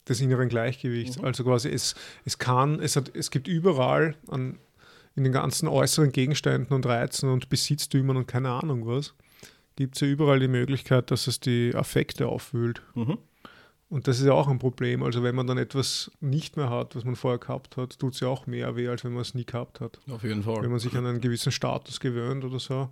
des inneren Gleichgewichts. Mhm. Also quasi es, es kann, es hat, es gibt überall an, in den ganzen äußeren Gegenständen und Reizen und Besitztümern und keine Ahnung was, gibt es ja überall die Möglichkeit, dass es die Affekte aufwühlt. Mhm. Und das ist ja auch ein Problem. Also wenn man dann etwas nicht mehr hat, was man vorher gehabt hat, tut es ja auch mehr weh, als wenn man es nie gehabt hat. Auf jeden Fall. Wenn man sich an einen gewissen Status gewöhnt oder so.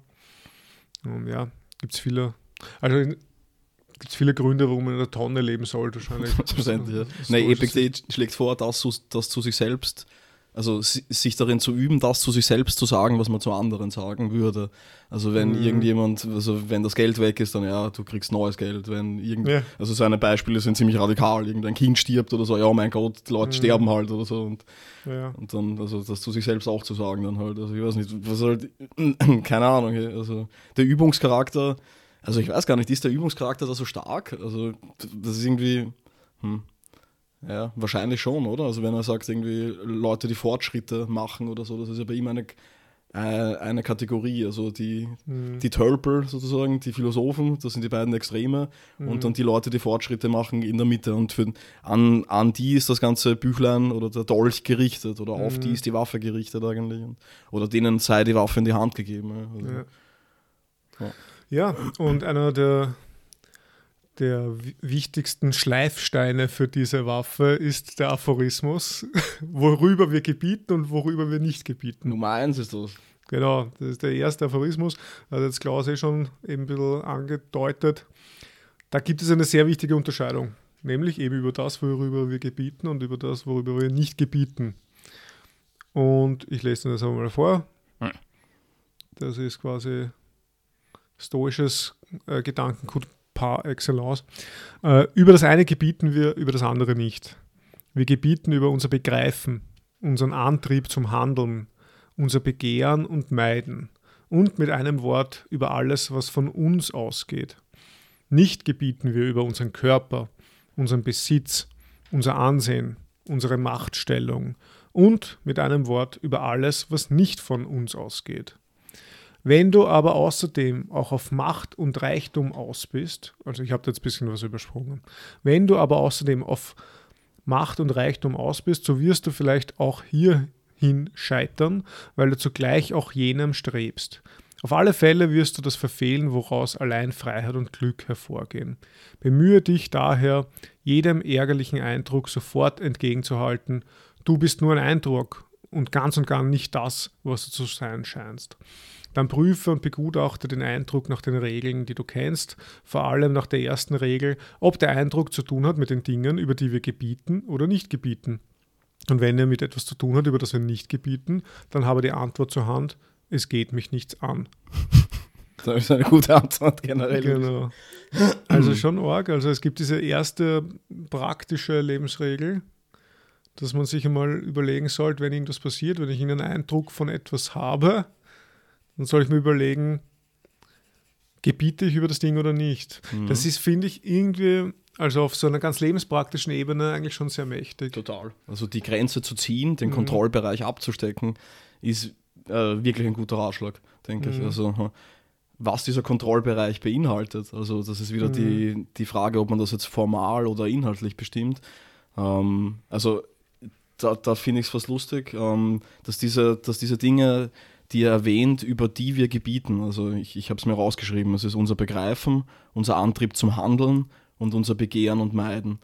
Und ja, gibt es viele, also gibt es viele Gründe, warum man in der Tonne leben sollte wahrscheinlich. Selbstverständlich, ja. Nein. Epictet schlägt vor, das das zu sich selbst, also si- sich darin zu üben, das zu sich selbst zu sagen, was man zu anderen sagen würde. Also wenn Mhm. irgendjemand, also wenn das Geld weg ist, dann ja, du kriegst neues Geld. Wenn irgend, Ja. also seine Beispiele sind ziemlich radikal. Irgendein Kind stirbt oder so, ja mein Gott, die Leute Mhm. sterben halt oder so. Und, Ja. und dann, also das zu sich selbst auch zu sagen dann halt. Also ich weiß nicht, was halt, keine Ahnung, also der Übungscharakter, also ich weiß gar nicht, ist der Übungscharakter da so stark? Also das ist irgendwie, hm, ja, wahrscheinlich schon, oder? Also wenn er sagt, irgendwie Leute, die Fortschritte machen oder so, das ist ja bei ihm eine, äh, eine Kategorie. Also die, Mhm. die Tölpel sozusagen, die Philosophen, das sind die beiden Extreme. Mhm. Und dann die Leute, die Fortschritte machen in der Mitte. Und für, an, an die ist das ganze Büchlein oder der Dolch gerichtet oder auf Mhm. die ist die Waffe gerichtet eigentlich. Oder denen sei die Waffe in die Hand gegeben. Also, Ja. Ja. ja, und einer der, der wi- wichtigsten Schleifsteine für diese Waffe ist der Aphorismus, worüber wir gebieten und worüber wir nicht gebieten. Nummer eins ist das. Genau, das ist der erste Aphorismus. Hat jetzt Klaus eh schon eben ein bisschen angedeutet. Da gibt es eine sehr wichtige Unterscheidung, nämlich eben über das, worüber wir gebieten und über das, worüber wir nicht gebieten. Und ich lese das einmal vor. Das ist quasi stoisches äh, Gedankengut par excellence. Äh, über das eine gebieten wir, über das andere nicht. Wir gebieten über unser Begreifen, unseren Antrieb zum Handeln, unser Begehren und Meiden und mit einem Wort über alles, was von uns ausgeht. Nicht gebieten wir über unseren Körper, unseren Besitz, unser Ansehen, unsere Machtstellung und mit einem Wort über alles, was nicht von uns ausgeht. Wenn du aber außerdem auch auf Macht und Reichtum aus bist, also ich habe da jetzt ein bisschen was übersprungen, wenn du aber außerdem auf Macht und Reichtum aus bist, so wirst du vielleicht auch hierhin scheitern, weil du zugleich auch jenem strebst. Auf alle Fälle wirst du das verfehlen, woraus allein Freiheit und Glück hervorgehen. Bemühe dich daher, jedem ärgerlichen Eindruck sofort entgegenzuhalten. Du bist nur ein Eindruck und ganz und gar nicht das, was du zu sein scheinst. Dann prüfe und begutachte den Eindruck nach den Regeln, die du kennst, vor allem nach der ersten Regel, ob der Eindruck zu tun hat mit den Dingen, über die wir gebieten oder nicht gebieten. Und wenn er mit etwas zu tun hat, über das wir nicht gebieten, dann habe die Antwort zur Hand, es geht mich nichts an. Das ist eine gute Antwort generell. Genau. Also schon arg. Also es gibt diese erste praktische Lebensregel, dass man sich einmal überlegen sollte, wenn irgendwas passiert, wenn ich einen Eindruck von etwas habe, dann soll ich mir überlegen, gebiete ich über das Ding oder nicht. Mhm. Das ist, finde ich, irgendwie, also auf so einer ganz lebenspraktischen Ebene eigentlich schon sehr mächtig. Total. Also die Grenze zu ziehen, den Mhm. Kontrollbereich abzustecken, ist äh, wirklich ein guter Ratschlag, denke ich. Mhm. Also hm, was dieser Kontrollbereich beinhaltet. Also das ist wieder Mhm. die, die Frage, ob man das jetzt formal oder inhaltlich bestimmt. Ähm, also da, da finde ich es fast lustig, ähm, dass, diese, dass diese Dinge, die er erwähnt, über die wir gebieten, also ich, ich habe es mir rausgeschrieben, es ist unser Begreifen, unser Antrieb zum Handeln und unser Begehren und Meiden.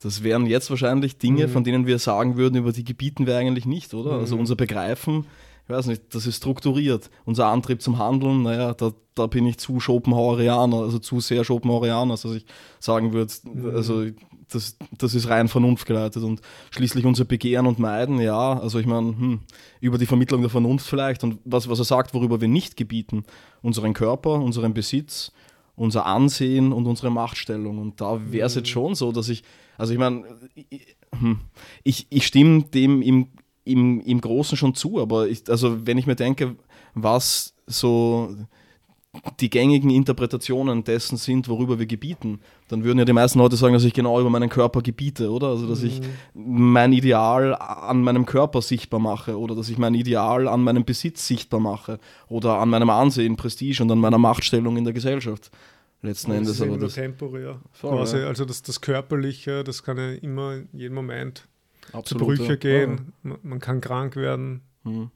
Das wären jetzt wahrscheinlich Dinge, Mhm. von denen wir sagen würden, über die gebieten wir eigentlich nicht, oder? Also Mhm. unser Begreifen, ich weiß nicht, das ist strukturiert. Unser Antrieb zum Handeln, naja, da, da bin ich zu Schopenhauerianer, also zu sehr Schopenhauerianer, dass ich sagen würde, Mhm. also das, das ist rein vernunftgeleitet und schließlich unser Begehren und Meiden, ja, also ich meine, hm, über die Vermittlung der Vernunft vielleicht und was, was er sagt, worüber wir nicht gebieten, unseren Körper, unseren Besitz, unser Ansehen und unsere Machtstellung und da wäre es jetzt schon so, dass ich, also ich meine, ich, hm, ich, ich stimme dem im, im, im Großen schon zu, aber ich, also wenn ich mir denke, was so die gängigen Interpretationen dessen sind, worüber wir gebieten, dann würden ja die meisten Leute sagen, dass ich genau über meinen Körper gebiete, oder? Also, dass ich mein Ideal an meinem Körper sichtbar mache oder dass ich mein Ideal an meinem Besitz sichtbar mache oder an meinem Ansehen, Prestige und an meiner Machtstellung in der Gesellschaft. Letzten Das Endes ist aber das. temporär. Voll, quasi. ja. Also das, das Körperliche, das kann ja immer in jedem Moment zu Absolut, Brüche ja. gehen. Man, man kann krank werden. Mhm.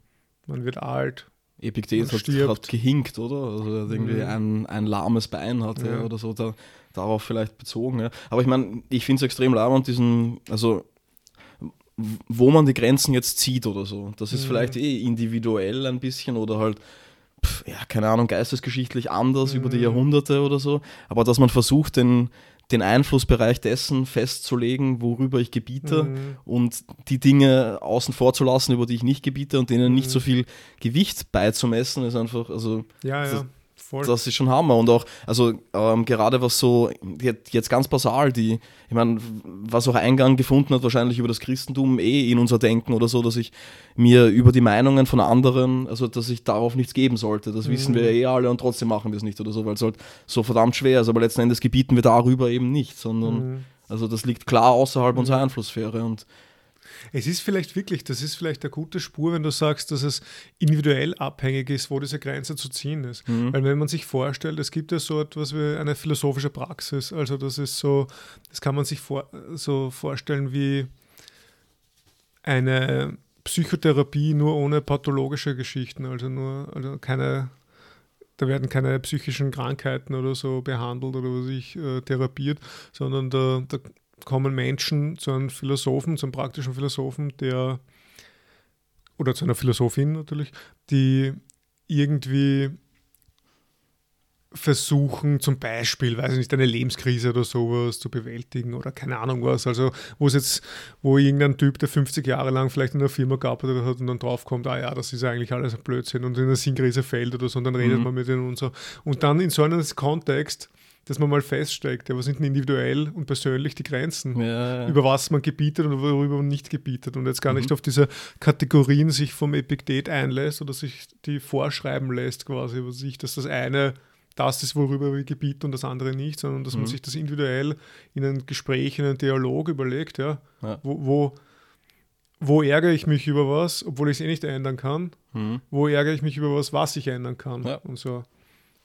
man wird alt. Epiktet hat, hat gehinkt, oder? Also irgendwie Mhm. ein, ein lahmes Bein hatte Ja. oder so, da, darauf vielleicht bezogen. Ja. Aber ich meine, ich finde es extrem und diesen, also wo man die Grenzen jetzt zieht oder so. Das ist Mhm. vielleicht eh individuell ein bisschen oder halt, pf, ja, keine Ahnung, geistesgeschichtlich anders über die Mhm. Jahrhunderte oder so. Aber dass man versucht, den, den Einflussbereich dessen festzulegen, worüber ich gebiete Mhm. und die Dinge außen vor zu lassen, über die ich nicht gebiete und denen nicht Mhm. so viel Gewicht beizumessen, ist einfach, also Ja, ja, Das- voll. das ist schon Hammer. Und auch, also ähm, gerade was so, jetzt, ganz basal, die, ich meine, was auch Eingang gefunden hat, wahrscheinlich über das Christentum eh in unser Denken oder so, dass ich mir über die Meinungen von anderen, also dass ich darauf nichts geben sollte. Das wissen Mhm. wir eh alle und trotzdem machen wir es nicht oder so, weil es halt so verdammt schwer ist. Aber letzten Endes gebieten wir darüber eben nicht, sondern Mhm. also das liegt klar außerhalb unserer Einflusssphäre. Und Es ist vielleicht wirklich, das ist vielleicht eine gute Spur, wenn du sagst, dass es individuell abhängig ist, wo diese Grenze zu ziehen ist. Mhm. Weil wenn man sich vorstellt, es gibt ja so etwas wie eine philosophische Praxis, also das ist so, das kann man sich vor, so vorstellen wie eine Psychotherapie nur ohne pathologische Geschichten, also nur, also keine, da werden keine psychischen Krankheiten oder so behandelt oder was ich äh, therapiert, sondern da, da kommen Menschen zu einem Philosophen, zum praktischen Philosophen, der oder zu einer Philosophin natürlich, die irgendwie versuchen, zum Beispiel, weiß ich nicht, eine Lebenskrise oder sowas zu bewältigen oder keine Ahnung was. Also, wo es jetzt, wo irgendein Typ, der 50 Jahre lang vielleicht in einer Firma gearbeitet hat und dann draufkommt, ah ja, das ist eigentlich alles ein Blödsinn und in eine Sinnkrise fällt oder so, und dann redet Mhm. man mit denen und so. Und dann in so einem Kontext, dass man mal feststeckt, ja, was sind denn individuell und persönlich die Grenzen? ja, über was man gebietet und worüber man nicht gebietet und jetzt gar nicht Mhm. auf diese Kategorien sich vom Epiktet einlässt oder sich die vorschreiben lässt quasi, was ich, dass das eine das ist, worüber wir gebieten und das andere nicht, sondern dass man Mhm. sich das individuell in einem Gespräch, in einem Dialog überlegt, ja, Ja. Wo, wo, wo ärgere ich mich über was, obwohl ich es eh nicht ändern kann, Mhm. wo ärgere ich mich über was, was ich ändern kann Ja. und so.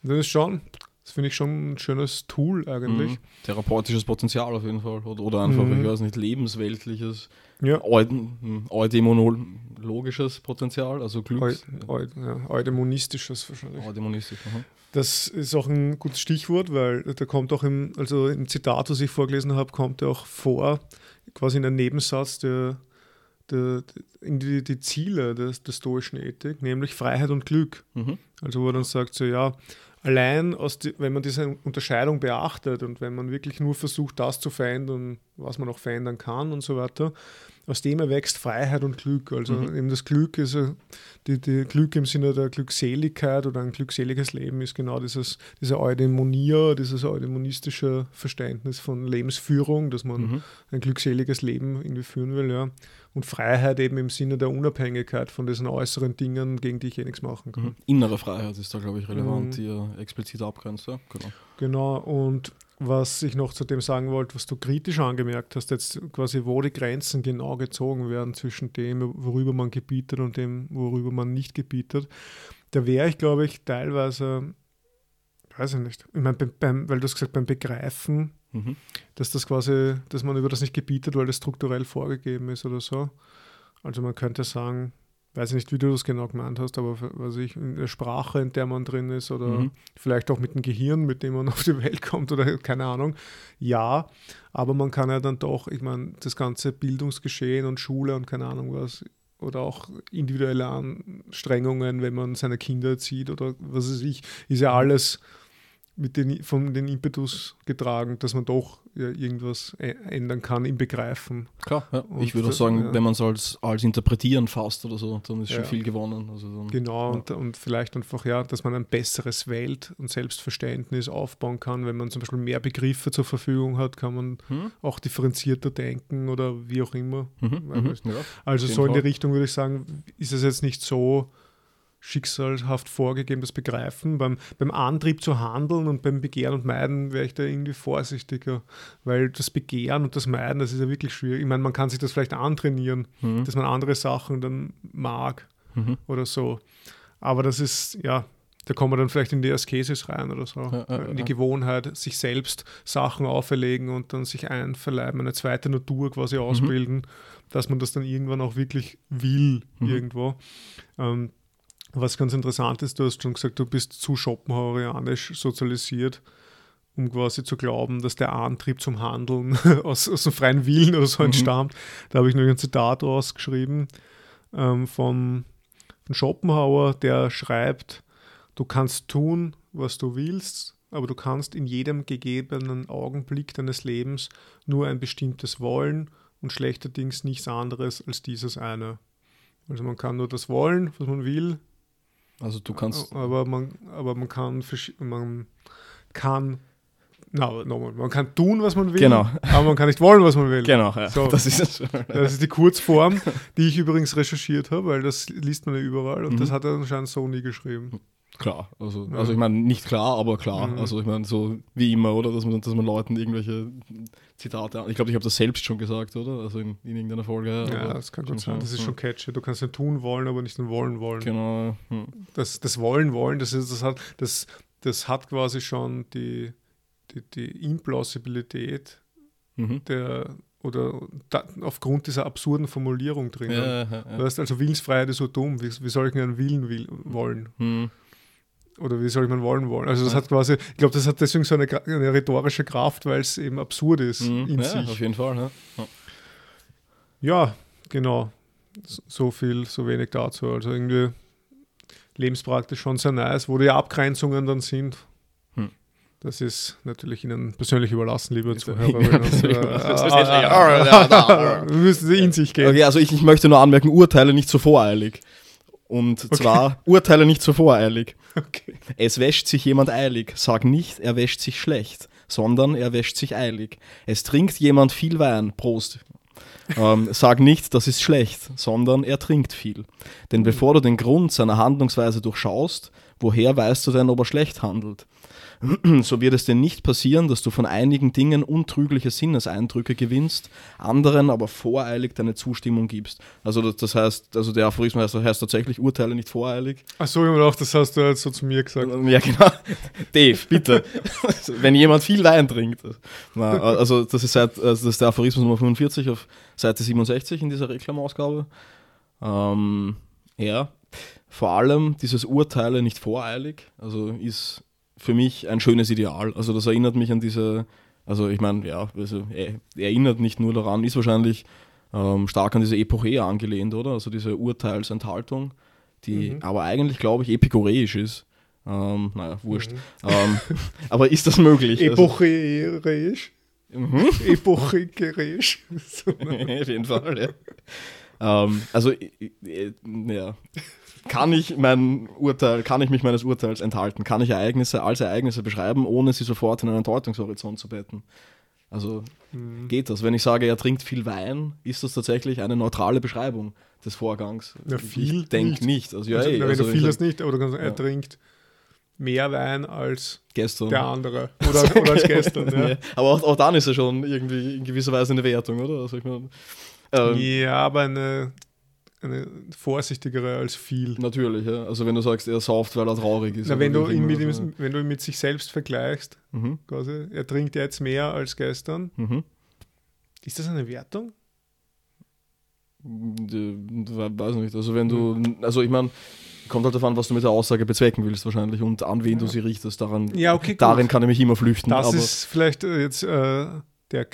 Und das ist schon, das finde ich schon ein schönes Tool eigentlich. Mhm. Therapeutisches Potenzial auf jeden Fall. Oder, einfach, Mhm. ich weiß nicht, lebensweltliches, Ja. eu- hm, eudämonologisches Potenzial, also Glücks. eu, ja, eudämonistisches wahrscheinlich. Eudämonistisch. aha. Das ist auch ein gutes Stichwort, weil da kommt auch im, also im Zitat, was ich vorgelesen habe, kommt ja auch vor, quasi in einem Nebensatz der, der, die, die Ziele des, der stoischen Ethik, nämlich Freiheit und Glück. Mhm. Also wo er dann sagt, so ja, allein die, wenn man diese Unterscheidung beachtet und wenn man wirklich nur versucht, das zu verändern, was man auch verändern kann und so weiter, aus dem erwächst Freiheit und Glück. Also Mhm. eben das Glück ist äh, die, die Glück im Sinne der Glückseligkeit oder ein glückseliges Leben ist genau dieses, diese Eudaimonia, dieses eudämonistische Verständnis von Lebensführung, dass man Mhm. ein glückseliges Leben irgendwie führen will, ja. Und Freiheit eben im Sinne der Unabhängigkeit von diesen äußeren Dingen, gegen die ich eh nichts machen kann. Mhm. Innere Freiheit ist da, glaube ich, relevant, Mhm. die er explizit abgrenzt. Ja? Genau. Genau, und was ich noch zu dem sagen wollte, was du kritisch angemerkt hast, jetzt quasi, wo die Grenzen genau gezogen werden zwischen dem, worüber man gebietet und dem, worüber man nicht gebietet, da wäre ich, glaube ich, teilweise, weiß ich nicht, ich meine, beim, beim, weil du hast gesagt, beim Begreifen, Mhm. dass das quasi, dass man über das nicht gebietet, weil das strukturell vorgegeben ist oder so. Also man könnte sagen, weiß ich nicht, wie du das genau gemeint hast, aber was ich, in der Sprache, in der man drin ist oder Mhm. vielleicht auch mit dem Gehirn, mit dem man auf die Welt kommt oder keine Ahnung. Ja, aber man kann ja dann doch, ich meine, das ganze Bildungsgeschehen und Schule und keine Ahnung was oder auch individuelle Anstrengungen, wenn man seine Kinder erzieht oder was weiß ich, ist ja alles mit den, von den Impetus getragen, dass man doch ja, irgendwas ä- ändern kann im Begreifen. Klar, ja. Ich würde auch das- sagen, ja. wenn man es als, als Interpretieren fasst oder so, dann ist schon viel gewonnen. Also dann, Genau, und, und vielleicht einfach, ja, dass man ein besseres Welt- und Selbstverständnis aufbauen kann. Wenn man zum Beispiel mehr Begriffe zur Verfügung hat, kann man Hm? auch differenzierter denken oder wie auch immer. Mhm. Mhm. Also so in die. Richtung würde ich sagen, ist es jetzt nicht so, schicksalhaft vorgegeben, das begreifen. Beim, beim Antrieb zu handeln und beim Begehren und Meiden wäre ich da irgendwie vorsichtiger, weil das Begehren und das Meiden, das ist ja wirklich schwierig. Ich meine, man kann sich das vielleicht antrainieren, Mhm. dass man andere Sachen dann mag Mhm. oder so. Aber das ist, ja, da kommen wir dann vielleicht in die Askesis rein oder so. Ja, ja, in die ja. Gewohnheit, sich selbst Sachen auferlegen und dann sich einverleiben, eine zweite Natur quasi ausbilden, dass man das dann irgendwann auch wirklich will Mhm. irgendwo. Ähm, was ganz interessant ist, du hast schon gesagt, du bist zu Schopenhauerianisch sozialisiert, um quasi zu glauben, dass der Antrieb zum Handeln aus, aus dem freien Willen oder so Mhm. entstammt. Da habe ich noch ein Zitat rausgeschrieben ähm, von, von Schopenhauer, der schreibt, du kannst tun, was du willst, aber du kannst in jedem gegebenen Augenblick deines Lebens nur ein bestimmtes wollen und schlechterdings nichts anderes als dieses eine. Also man kann nur das wollen, was man will, Also du kannst. aber man, aber man kann, man kann, na, nochmal, man kann tun, was man will, Genau. aber man kann nicht wollen, was man will. Genau, ja. So. Das ist es. Das ist die Kurzform, die ich übrigens recherchiert habe, weil das liest man ja überall und Mhm. das hat er anscheinend so nie geschrieben. Klar, also, Ja. also ich meine, nicht klar, aber klar. Mhm. Also ich meine, so wie immer, oder? Dass man, dass man Leuten irgendwelche Zitate an. Ich glaube, ich habe das selbst schon gesagt, oder? Also in, in irgendeiner Folge. Ja, das kann gut sein. Das ist schon catchy. Du kannst ja tun wollen, aber nicht nur wollen wollen. Genau. Hm. Das, das Wollen wollen, das, ist, das, hat, das, das hat quasi schon die, die, die Implausibilität Mhm. der oder da, aufgrund dieser absurden Formulierung drin. Ja, ja, Du ja. weißt, also Willensfreiheit ist so dumm. Wie, wie soll ich denn einen Willen will, wollen? Hm. Oder wie soll ich man wollen wollen? Also das hat quasi, ich glaube, das hat deswegen so eine, eine rhetorische Kraft, weil es eben absurd ist Hm. in Ja, sich. auf jeden Fall. Ja. Ja. Ja, genau. So viel, so wenig dazu. Also irgendwie lebenspraktisch schon sehr nice, wo die Abgrenzungen dann sind. Hm. Das ist natürlich Ihnen persönlich überlassen, liebe Ist- Zuhörerinnen. und persönlich Zuhörer. Müssen Sie in sich gehen. Okay, also ich, ich möchte nur anmerken, urteile nicht so voreilig. Und zwar, urteile nicht so voreilig. Okay. Es wäscht sich jemand eilig. Sag nicht, er wäscht sich schlecht, sondern er wäscht sich eilig. Es trinkt jemand viel Wein. Prost. Ähm, sag nicht, das ist schlecht, sondern er trinkt viel. Denn bevor du den Grund seiner Handlungsweise durchschaust, woher weißt du denn, ob er schlecht handelt? So wird es denn nicht passieren, dass du von einigen Dingen untrügliche Sinneseindrücke gewinnst, anderen aber voreilig deine Zustimmung gibst. Also das, das heißt, also der Aphorismus heißt, heißt tatsächlich, urteile nicht voreilig, Achso, ich habe gedacht, das hast du jetzt so zu mir gesagt. ja, genau. Dave, bitte. Wenn jemand viel Wein trinkt. Na, also, das ist, seit, also das ist der Aphorismus Nummer 45 auf Seite 67 in dieser Reklamausgabe. Ähm, ja, vor allem dieses Urteile nicht voreilig, also ist für mich ein schönes Ideal. Also, das erinnert mich an diese, also ich meine, ja, also, er, erinnert nicht nur daran, ist wahrscheinlich ähm, stark an diese Epoche angelehnt, oder? Also, diese Urteilsenthaltung, die Mhm. aber eigentlich, glaube ich, epikureisch ist. Ähm, naja, wurscht. Mhm. Ähm, aber ist das möglich? Also, mhm. Epocheisch. So, ne? Auf jeden Fall, ja. Ähm, also, äh, äh, ja. Kann ich mein Urteil, kann ich mich meines Urteils enthalten? Kann ich Ereignisse als Ereignisse beschreiben, ohne sie sofort in einen Deutungshorizont zu betten? Also Mhm. geht das? Wenn ich sage, er trinkt viel Wein, ist das tatsächlich eine neutrale Beschreibung des Vorgangs? Ja, viel ich denke nicht. Also, ja, also, ey, wenn also du viel das nicht, aber du kannst, er Ja. trinkt mehr Wein als gestern. der andere. Oder, oder als gestern. Ja. Aber auch, auch dann ist er schon irgendwie in gewisser Weise eine Wertung, oder? Also ich meine, ähm, ja, aber eine, eine vorsichtigere als viel. Natürlich, ja. Also wenn du sagst, er sauft, weil er traurig ist. Na, wenn, du ihn mit also- ihm, wenn du ihn mit sich selbst vergleichst, Mhm. quasi, er trinkt jetzt mehr als gestern, Mhm. ist das eine Wertung? Äh, Weiß nicht. Also wenn du, also ich meine, kommt halt davon, was du mit der Aussage bezwecken willst wahrscheinlich und an wen du sie richtest. Daran, Ja, okay, darin kann ich mich immer flüchten. Das ist vielleicht äh, jetzt äh, der,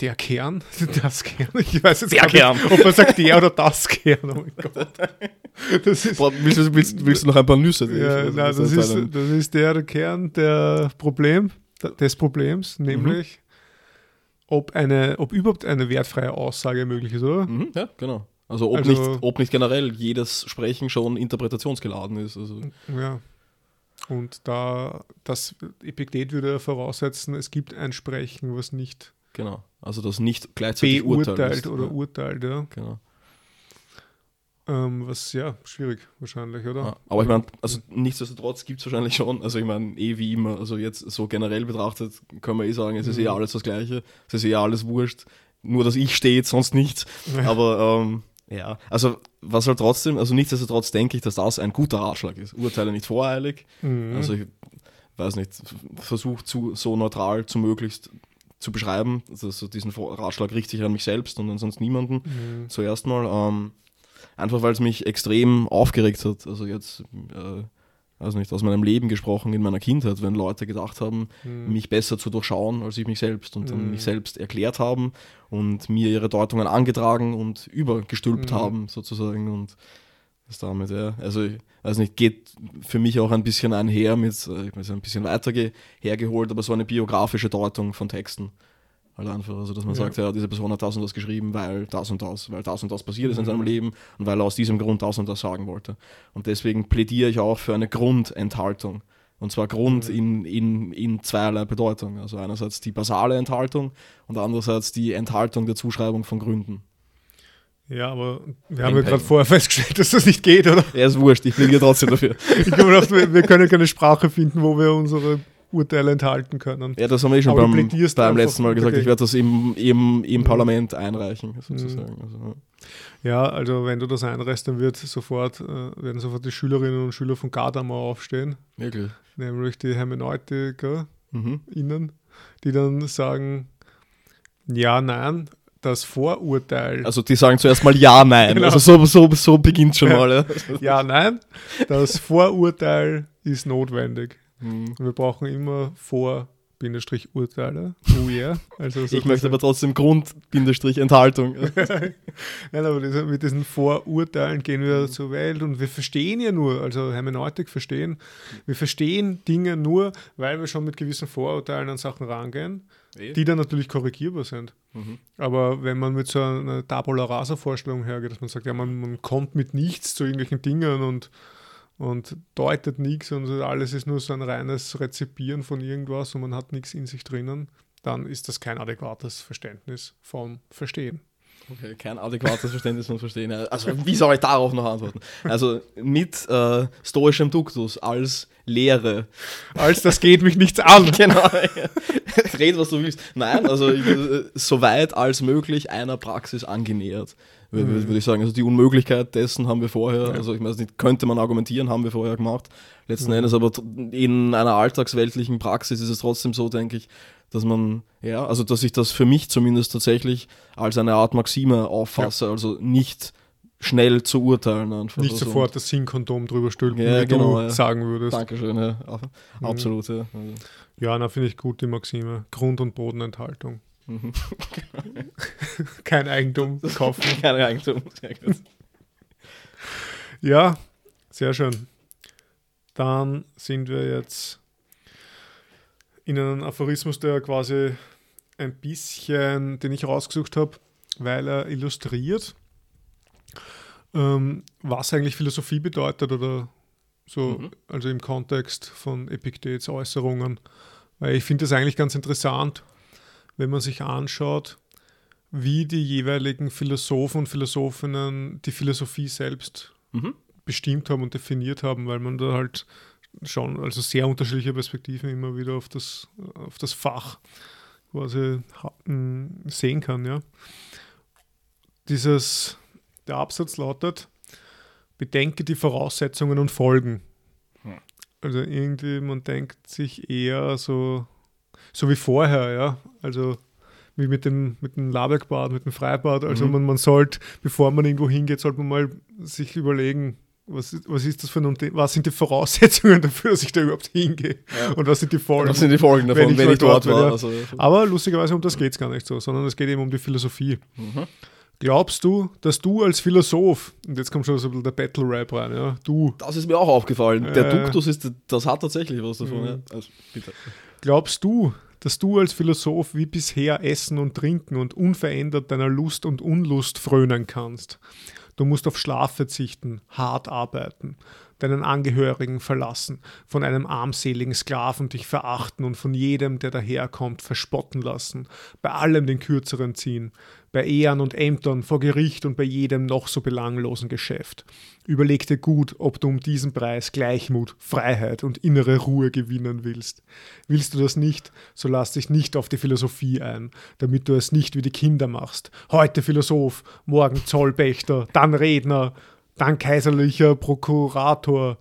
der Kern, das Kern. Ich weiß jetzt Der gar nicht, Kern. ob man sagt der oder das Kern. Oh mein Gott. Das ist, Boah, willst, du, willst, willst du noch ein paar Nüsse? ja, nein, das, ist, das ist der, Kern der Problem, des Problems, nämlich ob, eine, ob überhaupt eine wertfreie Aussage möglich ist, oder? Mhm, ja, genau. Also ob, Also- nicht, ob nicht generell jedes Sprechen schon interpretationsgeladen ist. Also, Ja. Und da, das Epiktet würde voraussetzen, es gibt ein Sprechen, was nicht genau. Also das nicht gleichzeitig beurteilt oder ja, urteilt, ja. Genau. Ähm, was ja schwierig wahrscheinlich, oder? Ja, aber ich meine, also nichtsdestotrotz gibt es wahrscheinlich schon, also ich meine, eh wie immer, also jetzt so generell betrachtet, können wir eh sagen, es ist eh Mhm. alles das Gleiche, es ist eh alles wurscht, nur dass ich steht, sonst nichts. Aber ähm, ja, also was halt trotzdem, also nichtsdestotrotz denke ich, dass das ein guter Ratschlag ist. Urteile nicht voreilig, Mhm. also ich weiß nicht, versucht zu, so neutral zu möglichst zu beschreiben. Also diesen Ratschlag richtet sich an mich selbst und an sonst niemanden Mhm. zuerst mal. Ähm, einfach weil es mich extrem aufgeregt hat. Also jetzt, äh, also nicht aus meinem Leben gesprochen, in meiner Kindheit, wenn Leute gedacht haben, Mhm. mich besser zu durchschauen als ich mich selbst und dann Mhm. mich selbst erklärt haben und mir ihre Deutungen angetragen und übergestülpt Mhm. haben sozusagen und das damit, ja. Also ich weiß nicht, geht für mich auch ein bisschen einher mit, äh, ich weiß ein bisschen weiter ge hergeholt, aber so eine biografische Deutung von Texten. Halt einfach, also dass man Ja. sagt, ja, diese Person hat das und das geschrieben, weil das und das, weil das und das passiert ist in Mhm. seinem Leben und weil er aus diesem Grund das und das sagen wollte. Und deswegen plädiere ich auch für eine Grundenthaltung. Und zwar Grund Mhm. in, in, in zweierlei Bedeutung. Also einerseits die basale Enthaltung und andererseits die Enthaltung der Zuschreibung von Gründen. Ja, aber wir haben ja gerade vorher festgestellt, dass das nicht geht, oder? Er ist wurscht, ich plädiere trotzdem dafür. Ich wir, wir können keine Sprache finden, wo wir unsere Urteile enthalten können. Ja, das haben wir eh schon Aber beim, beim letzten Mal gesagt. dagegen. Ich werde das im, im, im Mhm. Parlament einreichen, sozusagen. Also, Ja, also wenn du das einreichst, dann wird sofort, äh, werden sofort die Schülerinnen und Schüler von Gadamer aufstehen, wirklich. nämlich die Hermeneutiker Mhm. innen, die dann sagen, ja, nein, das Vorurteil, Also die sagen zuerst mal ja, nein. Genau. Also so, so, so beginnt schon mal. Ja. ja, nein, das Vorurteil ist notwendig. Mhm. Wir brauchen immer Vor- Bindestrich Urteile. Oh yeah. Also so Ich möchte aber trotzdem Grund, Bindestrich, Enthaltung. Nein, aber diese, mit diesen Vorurteilen gehen wir zur Welt und wir verstehen ja nur, also Hermeneutik verstehen, wir verstehen Dinge nur, weil wir schon mit gewissen Vorurteilen an Sachen rangehen, die dann natürlich korrigierbar sind. Mhm. Aber wenn man mit so einer Tabula Rasa Vorstellung hergeht, dass man sagt, ja, man, man kommt mit nichts zu irgendwelchen Dingen und, und deutet nichts und alles ist nur so ein reines Rezipieren von irgendwas und man hat nichts in sich drinnen, dann ist das kein adäquates Verständnis vom Verstehen. Okay, kein adäquates Verständnis von Verstehen. Also, wie soll ich darauf noch antworten? Also, mit äh, stoischem Duktus als Lehre. Als das geht mich nichts an. Genau. Red, was du willst. Nein, also, ich, äh, soweit als möglich einer Praxis angenähert. Würde Mhm. würde ich sagen. Also die Unmöglichkeit dessen haben wir vorher, Ja. also ich weiß nicht, könnte man argumentieren, haben wir vorher gemacht. Letzten Mhm. Endes, aber in einer alltagsweltlichen Praxis ist es trotzdem so, denke ich, dass man, ja, also dass ich das für mich zumindest tatsächlich als eine Art Maxime auffasse, also nicht schnell zu urteilen einfach. Nicht also, sofort das Sing-Kondom drüber stülpen, Ja, wie genau, du ja. sagen würdest. Dankeschön, ja. Absolut, ja. Also, Ja, na, finde ich gut, die Maxime. Grund- und Bodenenthaltung. Kein Eigentum kaufen. Keine Eigentum. Sehr gut. Ja, sehr schön. Dann sind wir jetzt in einem Aphorismus, der quasi ein bisschen, den ich rausgesucht habe, weil er illustriert, ähm, was eigentlich Philosophie bedeutet oder so, Mhm. also im Kontext von Epiktets Äußerungen. Weil ich finde das eigentlich ganz interessant, wenn man sich anschaut, wie die jeweiligen Philosophen und Philosophinnen die Philosophie selbst Mhm. bestimmt haben und definiert haben, weil man da halt schon, also sehr unterschiedliche Perspektiven immer wieder auf das, auf das Fach quasi sehen kann, ja. Dieses, der Absatz lautet, bedenke die Voraussetzungen und Folgen. Ja. Also irgendwie, man denkt sich eher so, so wie vorher, ja. Also wie mit dem, mit dem Labeckbad, mit dem Freibad. Also Mhm. man, man sollte, bevor man irgendwo hingeht, sollte man mal sich überlegen, was, ist- was ist das für ein, was sind die Voraussetzungen dafür, dass ich da überhaupt hingehe? Ja. Und was sind die Folgen? Was sind die Folgen davon, Wenn wenn ich ich, mal dort dort war? ja. Also, Aber lustigerweise um das geht es gar nicht so, sondern es geht eben um die Philosophie. mhm. Glaubst du, dass du als Philosoph, und jetzt kommt schon so ein bisschen der Battle-Rap rein, ja, du, Das ist mir auch aufgefallen. Der Äh. Duktus ist, das hat tatsächlich was davon. Mhm. Ja. Also, bitte. glaubst du, dass du als Philosoph wie bisher essen und trinken und unverändert deiner Lust und Unlust frönen kannst? Du musst auf Schlaf verzichten, hart arbeiten, deinen Angehörigen verlassen, von einem armseligen Sklaven dich verachten und von jedem, der daherkommt, verspotten lassen, bei allem den Kürzeren ziehen, bei Ehren und Ämtern, vor Gericht und bei jedem noch so belanglosen Geschäft. Überleg dir gut, ob du um diesen Preis Gleichmut, Freiheit und innere Ruhe gewinnen willst. Willst du das nicht, so lass dich nicht auf die Philosophie ein, damit du es nicht wie die Kinder machst. Heute Philosoph, morgen Zollpächter, dann Redner, dann kaiserlicher Prokurator.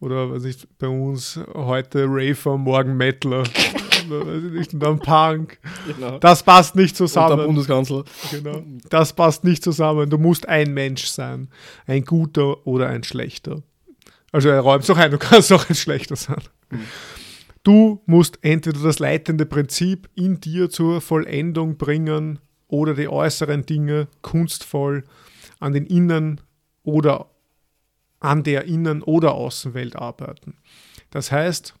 Oder was ich bei uns heute Rafer, morgen weiß ich nicht, und dann Punk. Genau. Das passt nicht Und der zusammen. Bundeskanzler. Genau. Das passt nicht zusammen. Du musst ein Mensch sein. Ein guter oder ein schlechter. Also er räumt auch ein, du kannst auch ein schlechter sein. Du musst entweder das leitende Prinzip in dir zur Vollendung bringen oder die äußeren Dinge kunstvoll an den Innen oder an der Innen- oder Außenwelt arbeiten. Das heißt,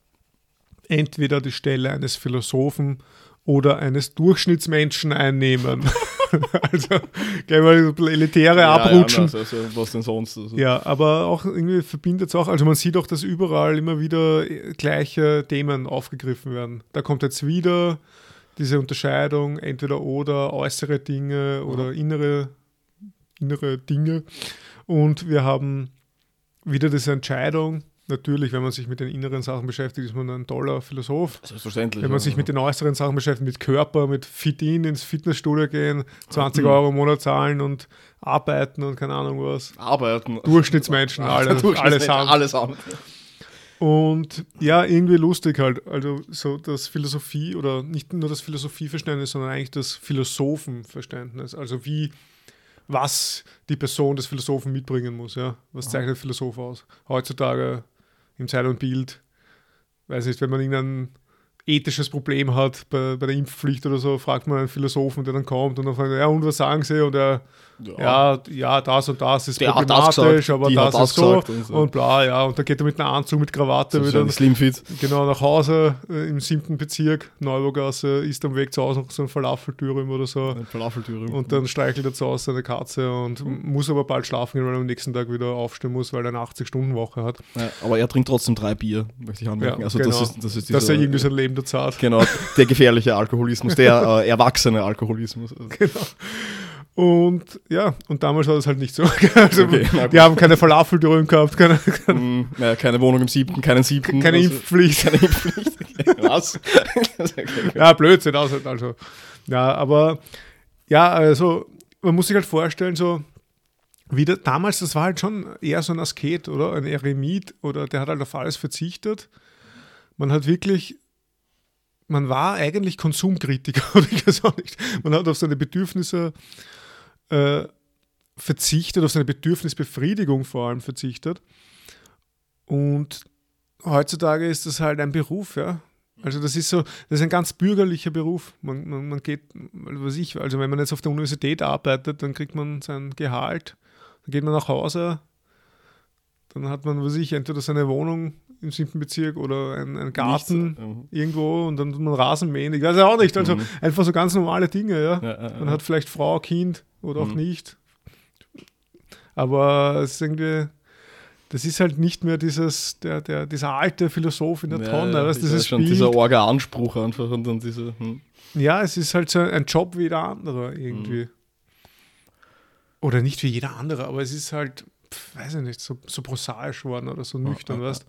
entweder die Stelle eines Philosophen oder eines Durchschnittsmenschen einnehmen. also gleich mal bisschen elitäre abrutschen. Ja, also, was denn sonst? Also. Ja, aber auch irgendwie verbindet es auch, also man sieht auch, dass überall immer wieder äh, gleiche Themen aufgegriffen werden. Da kommt jetzt wieder diese Unterscheidung, entweder oder, äußere Dinge oder innere, innere Dinge. Und wir haben wieder diese Entscheidung, natürlich, wenn man sich mit den inneren Sachen beschäftigt, ist man ein toller Philosoph. Selbstverständlich. Wenn man ja. sich mit den äußeren Sachen beschäftigt, mit Körper, mit Fit-In ins Fitnessstudio gehen, 20 Mhm. Euro im Monat zahlen und arbeiten und keine Ahnung was. Arbeiten. Durchschnittsmenschen, alle, Durchschnittsmenschen, alles haben. Alles haben. Und ja, irgendwie lustig halt. Also so das Philosophie oder nicht nur das Philosophieverständnis, sondern eigentlich das Philosophenverständnis. Also wie, was die Person des Philosophen mitbringen muss. Ja? Was zeichnet Philosoph aus? Heutzutage im Zeit und Bild, weiß nicht, wenn man irgendein ethisches Problem hat bei, bei der Impfpflicht oder so, fragt man einen Philosophen, der dann kommt und dann fragt er, ja, und was sagen sie? Und er, ja, ja, das und das ist Der hat das problematisch, aber die das hat das ist so und und, so. bla, ja, und dann geht er mit einem Anzug, mit Krawatte so wieder Slimfit. genau nach Hause äh, im siebten Bezirk, Neuburgasse, ist am Weg zu Hause noch so ein Falafeltürüm oder so. Ein Falafeltüre. Und dann streichelt er zu Hause seine Katze und muss aber bald schlafen gehen, weil er am nächsten Tag wieder aufstehen muss, weil er eine 80-Stunden-Woche hat. ja, aber er trinkt trotzdem drei Bier, möchte ich anmerken. Ja, also genau. das ist, das ist Dass er dieser- irgendwie sein Leben da zahlt. Genau, der gefährliche Alkoholismus, der äh, erwachsene Alkoholismus. Genau. Und ja, und damals war das halt nicht so. Also, Okay, die haben keine Falafeltürüm gehabt, keine, keine, mh, ja, keine Wohnung im siebten, keinen siebten. keine also, Impfpflicht. Keine Impfpflicht. Was? Ja, Blödsinn, also, also. Ja, aber ja, also man muss sich halt vorstellen, so wie der, damals, das war halt schon eher so ein Asket oder ein Eremit oder der hat halt auf alles verzichtet. Man hat wirklich, man war eigentlich Konsumkritiker ich weiß auch nicht. Man hat auf seine Bedürfnisse äh, verzichtet, auf seine Bedürfnisbefriedigung vor allem verzichtet. Und heutzutage ist das halt ein Beruf, ja. Also das ist so, das ist ein ganz bürgerlicher Beruf. Man, man, man geht, was ich, also wenn man jetzt auf der Universität arbeitet, dann kriegt man sein Gehalt, dann geht man nach Hause, dann hat man, was ich, entweder seine Wohnung im siebten Bezirk oder einen, einen Garten Nichts, ähm, irgendwo und dann tut man Rasen mähen. Ich weiß ja auch nicht. Also Mhm. einfach so ganz normale Dinge, ja. Ja, ja, Man ja. hat vielleicht Frau, Kind oder auch Mhm. nicht. Aber es ist irgendwie, das ist halt nicht mehr dieses, der, der, dieser alte Philosoph in der Ja, Tonne, ja, weißt, dieses weiß schon, Bild. dieser Orga-Anspruch einfach und dann diese. Hm. Ja, es ist halt so ein Job wie jeder andere irgendwie. Oder nicht wie jeder andere, aber es ist halt, weiß ich nicht, so, so prosaisch geworden oder so nüchtern, ja, weißt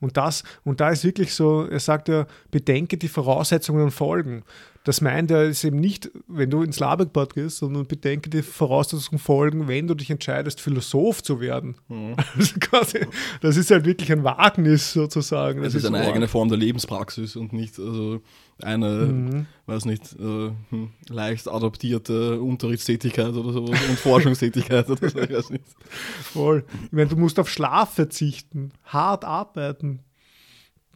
Und das, und da ist wirklich so, er sagt ja, bedenke die Voraussetzungen und Folgen. Das meint er ist eben nicht, wenn du ins Laberbad gehst, sondern bedenke die Voraussetzungen Folgen, wenn du dich entscheidest, Philosoph zu werden. Mhm. Also quasi, das ist halt wirklich ein Wagnis sozusagen. Es ist eine arg. eigene Form der Lebenspraxis und nicht also eine, Mhm. weiß nicht, äh, hm, leicht adaptierte Unterrichtstätigkeit oder sowas und Forschungstätigkeit oder so, ich weiß nicht. Voll. Ich meine, du musst auf Schlaf verzichten, hart arbeiten,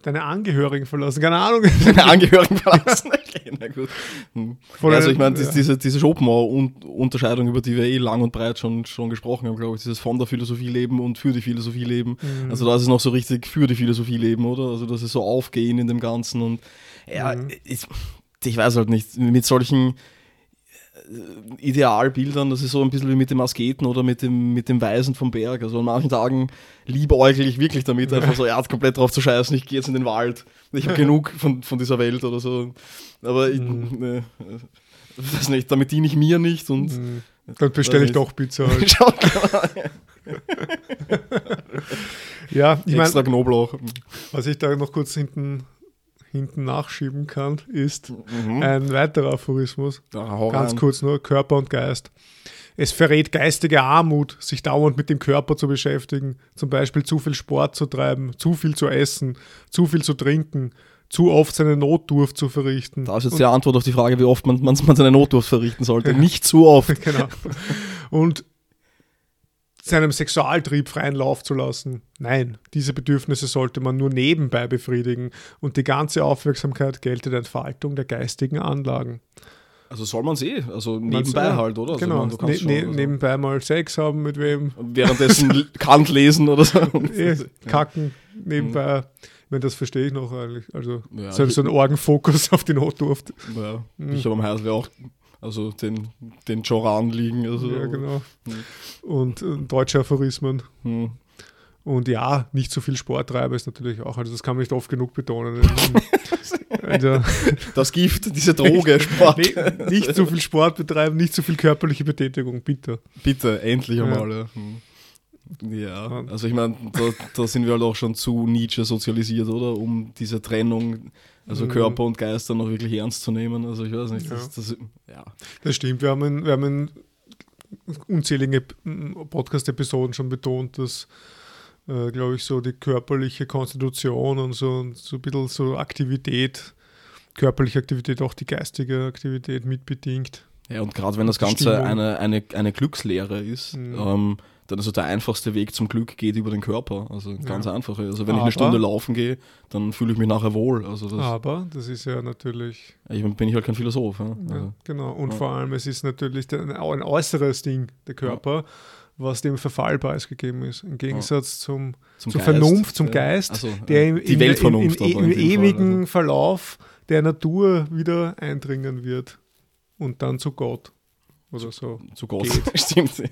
deine Angehörigen verlassen, keine Ahnung. Deine Angehörigen verlassen. Okay, na gut. Hm. Ja, also ich ein- meine, ja. diese, diese Schopenhauer-Unterscheidung, über die wir eh lang und breit schon, schon gesprochen haben, glaube ich, dieses von der Philosophie leben und für die Philosophie leben. Mhm. Also das ist noch so richtig für die Philosophie leben, oder? Also das ist so aufgehen in dem Ganzen und ja, Mhm. ich, ich weiß halt nicht, mit solchen Idealbildern, das ist so ein bisschen wie mit dem Asketen oder mit dem, mit dem Weisen vom Berg. Also an manchen Tagen liebäugel ich wirklich damit, einfach so, ja, komplett drauf zu scheißen, ich gehe jetzt in den Wald. Ich habe genug von, von dieser Welt oder so. Aber ich, Mhm. ne, weiß nicht, damit diene ich mir nicht und Mhm. Dann bestelle ich doch Pizza halt. Schau, Ja, ich extra meine, Knoblauch. was ich da noch kurz hinten, hinten nachschieben kann, ist Mhm. ein weiterer Aphorismus. Ja, Ganz rein. kurz nur, Körper und Geist. Es verrät geistige Armut, sich dauernd mit dem Körper zu beschäftigen, zum Beispiel zu viel Sport zu treiben, zu viel zu essen, zu viel zu trinken, zu oft seine Notdurft zu verrichten. Da ist jetzt die Antwort auf die Frage, wie oft man, man, man seine Notdurft verrichten sollte. Nicht zu oft. genau. Und seinem Sexualtrieb freien Lauf zu lassen. Nein, diese Bedürfnisse sollte man nur nebenbei befriedigen und die ganze Aufmerksamkeit gelte der Entfaltung der geistigen Anlagen. Also soll man eh, also nebenbei ja, halt, oder? Also genau, man, du kannst ne, ne, schon, also nebenbei mal Sex haben mit wem, währenddessen Kant lesen oder so. eh, kacken, nebenbei. Ich meine, das verstehe ich noch eigentlich. Also Ja, so, so ein Orgenfokus auf die Notdurft. Ja, Mhm. ich habe am Heisel auch also den, den Joran liegen. Also, Ja, genau. Mhm. Und äh, deutsche Aphorismen. Hm. Und ja, nicht so viel Sport treiben ist natürlich auch, also das kann man nicht oft genug betonen. also, Das Gift, diese Droge, Sport. nee, nicht so viel Sport betreiben, nicht so viel körperliche Betätigung, bitte. Bitte, endlich einmal. Ja, Hm. Ja. also ich meine, da, da sind wir halt auch schon zu Nietzsche sozialisiert, oder? Um diese Trennung, also Mhm. Körper und Geist dann noch wirklich ernst zu nehmen. Also ich weiß nicht, das, das, ja. Das stimmt, wir haben in, wir haben in unzählige Podcast-Episoden schon betont, dass, äh, glaube ich, so die körperliche Konstitution und so, und so ein bisschen so Aktivität, körperliche Aktivität, auch die geistige Aktivität mitbedingt. Ja, und gerade wenn das Ganze Stimmung. eine, eine, eine Glückslehre ist, Mhm. ähm, dann ist so der einfachste Weg zum Glück geht über den Körper. Also ganz Ja. einfach. Also wenn ich Aber- eine Stunde laufen gehe, dann fühle ich mich nachher wohl. Also das, Aber das ist ja natürlich ich bin ich halt kein Philosoph. Ja? Ja, Also, genau. Und vor allem, es ist natürlich der, ein äußeres Ding, der Körper, was dem Verfall preisgegeben ist. Im Gegensatz zum, zum zur Geist, Vernunft, zum. Geist, Ach so, der im, im, im, im, dem Fall, ewigen also. Verlauf der Natur wieder eindringen wird. Und dann zu Gott. Oder so. Zu Gott, stimmt. so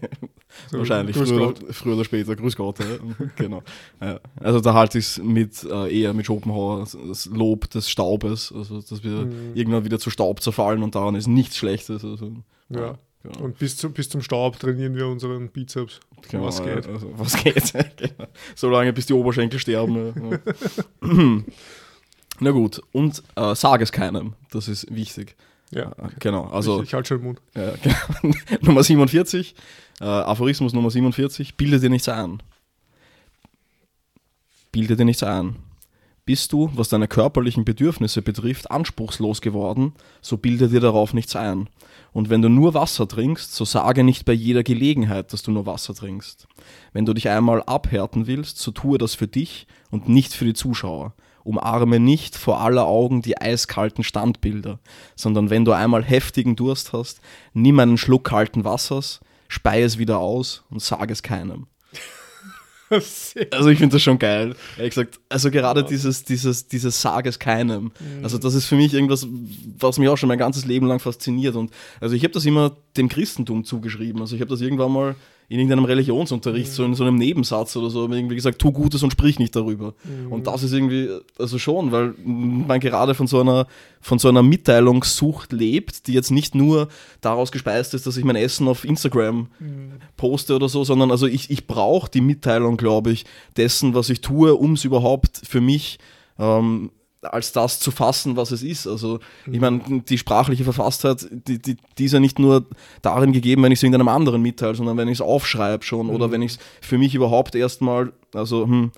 Wahrscheinlich, früher, früher oder später, grüß Gott. Ja. genau. Ja. Also da halte ich es mit, äh, eher mit Schopenhauer, das Lob des Staubes, also dass wir Mhm. irgendwann wieder zu Staub zerfallen und daran ist nichts Schlechtes. Also, Ja. genau. Und bis, zu, bis zum Staub trainieren wir unseren Bizeps. Genau, was geht. Also, was geht. genau. Solange bis die Oberschenkel sterben. Ja. Na gut, und äh, sag es keinem, das ist wichtig. Ja. Äh, Genau, also ich, ich halte schon den Mund. Ja, genau. Nummer 47, äh, Aphorismus Nummer 47, bilde dir nichts ein. Bilde dir nichts ein. Bist du, was deine körperlichen Bedürfnisse betrifft, anspruchslos geworden, so bilde dir darauf nichts ein. Und wenn du nur Wasser trinkst, so sage nicht bei jeder Gelegenheit, dass du nur Wasser trinkst. Wenn du dich einmal abhärten willst, so tue das für dich und nicht für die Zuschauer. Umarme nicht vor aller Augen die eiskalten Standbilder, sondern wenn du einmal heftigen Durst hast, nimm einen Schluck kalten Wassers, spei es wieder aus und sag es keinem. Also ich finde das schon geil. Ehrlich gesagt, also gerade dieses, dieses, dieses Sag es keinem. Also das ist für mich irgendwas, was mich auch schon mein ganzes Leben lang fasziniert. Und also ich habe das immer dem Christentum zugeschrieben. Also ich habe das irgendwann mal in irgendeinem Religionsunterricht, so in so einem Nebensatz oder so, irgendwie gesagt, tu Gutes und sprich nicht darüber. Und das ist irgendwie, also schon, weil man gerade von so einer, von so einer Mitteilungssucht lebt, die jetzt nicht nur daraus gespeist ist, dass ich mein Essen auf Instagram poste oder so, sondern also ich, ich brauche die Mitteilung, glaube ich, dessen, was ich tue, um es überhaupt für mich ähm, als das zu fassen, was es ist. Also ich meine, die sprachliche Verfasstheit, die, die, die ist ja nicht nur darin gegeben, wenn ich es irgendeinem anderen mitteile, sondern wenn ich es aufschreibe schon oder wenn ich es für mich überhaupt erstmal, also hm,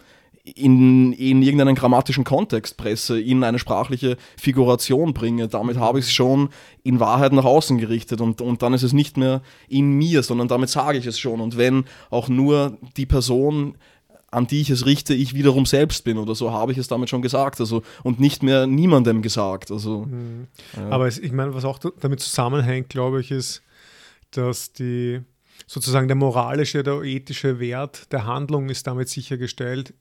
in, in irgendeinen grammatischen Kontext presse, in eine sprachliche Figuration bringe. Damit habe ich es schon in Wahrheit nach außen gerichtet und, und dann ist es nicht mehr in mir, sondern damit sage ich es schon. Und wenn auch nur die Person an die ich es richte, ich wiederum selbst bin oder so, habe ich es damit schon gesagt. Also, und nicht mehr niemandem gesagt. Also, ja. Aber es, ich meine, was auch da- damit zusammenhängt, glaube ich, ist, dass die sozusagen der moralische, der ethische Wert der Handlung ist damit sichergestellt,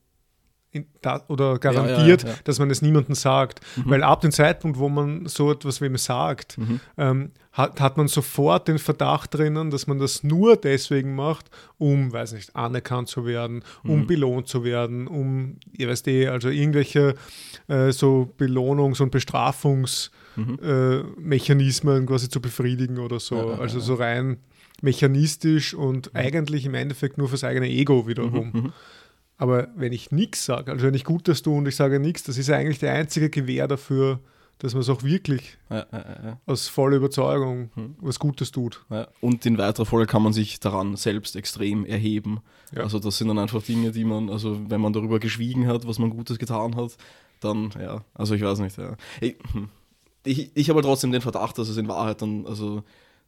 da, oder garantiert, ja, ja, ja. dass man es niemandem sagt. Weil ab dem Zeitpunkt, wo man so etwas wem sagt, ähm, hat, hat man sofort den Verdacht drinnen, dass man das nur deswegen macht, um, weiß nicht, anerkannt zu werden, um belohnt zu werden, um, ihr weißt eh, also irgendwelche äh, so Belohnungs- und Bestrafungsmechanismen äh, quasi zu befriedigen oder so. also so rein mechanistisch und eigentlich im Endeffekt nur fürs eigene Ego wiederum. Aber wenn ich nichts sage, also wenn ich Gutes tue und ich sage nichts, das ist ja eigentlich der einzige Gewähr dafür, dass man es auch wirklich Ja, ja, ja. aus voller Überzeugung was Gutes tut. Und in weiterer Folge kann man sich daran selbst extrem erheben. Also das sind dann einfach Dinge, die man, also wenn man darüber geschwiegen hat, was man Gutes getan hat, dann, ja, also ich weiß nicht, ja. Ich, hm. ich, ich habe halt trotzdem den Verdacht, dass es in Wahrheit dann, also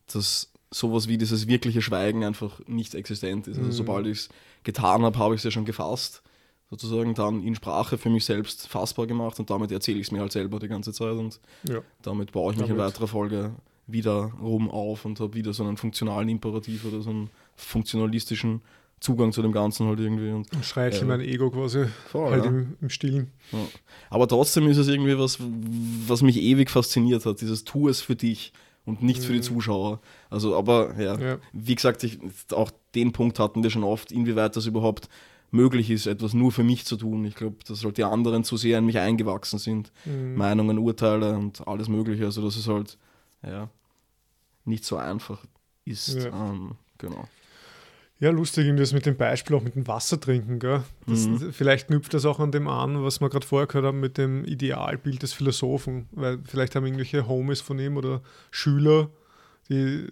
dass sowas wie dieses wirkliche Schweigen einfach nicht existent ist. Also sobald ich es getan habe, habe ich es ja schon gefasst, sozusagen dann in Sprache für mich selbst fassbar gemacht und damit erzähle ich es mir halt selber die ganze Zeit und Ja. damit baue ich mich in Damit- weiterer Folge wieder rum auf und habe wieder so einen funktionalen Imperativ oder so einen funktionalistischen Zugang zu dem Ganzen halt irgendwie. Und, Und streichle Ja. mein Ego quasi Voll, halt ja. im, im Stillen. ja. Aber trotzdem ist es irgendwie was, was mich ewig fasziniert hat, dieses Tu es für dich und nicht für die Zuschauer. Also, aber ja, Ja. wie gesagt, ich, auch den Punkt hatten wir schon oft, inwieweit das überhaupt möglich ist, etwas nur für mich zu tun. Ich glaube, dass halt die anderen zu sehr in mich eingewachsen sind. Meinungen, Urteile und alles Mögliche. Also, dass es halt, ja, nicht so einfach ist. Ja. Ähm, genau. Ja, lustig, irgendwie das mit dem Beispiel auch mit dem Wasser trinken, gell? Das, Vielleicht knüpft das auch an dem an, was wir gerade vorher gehört haben mit dem Idealbild des Philosophen, weil vielleicht haben irgendwelche Homies von ihm oder Schüler, die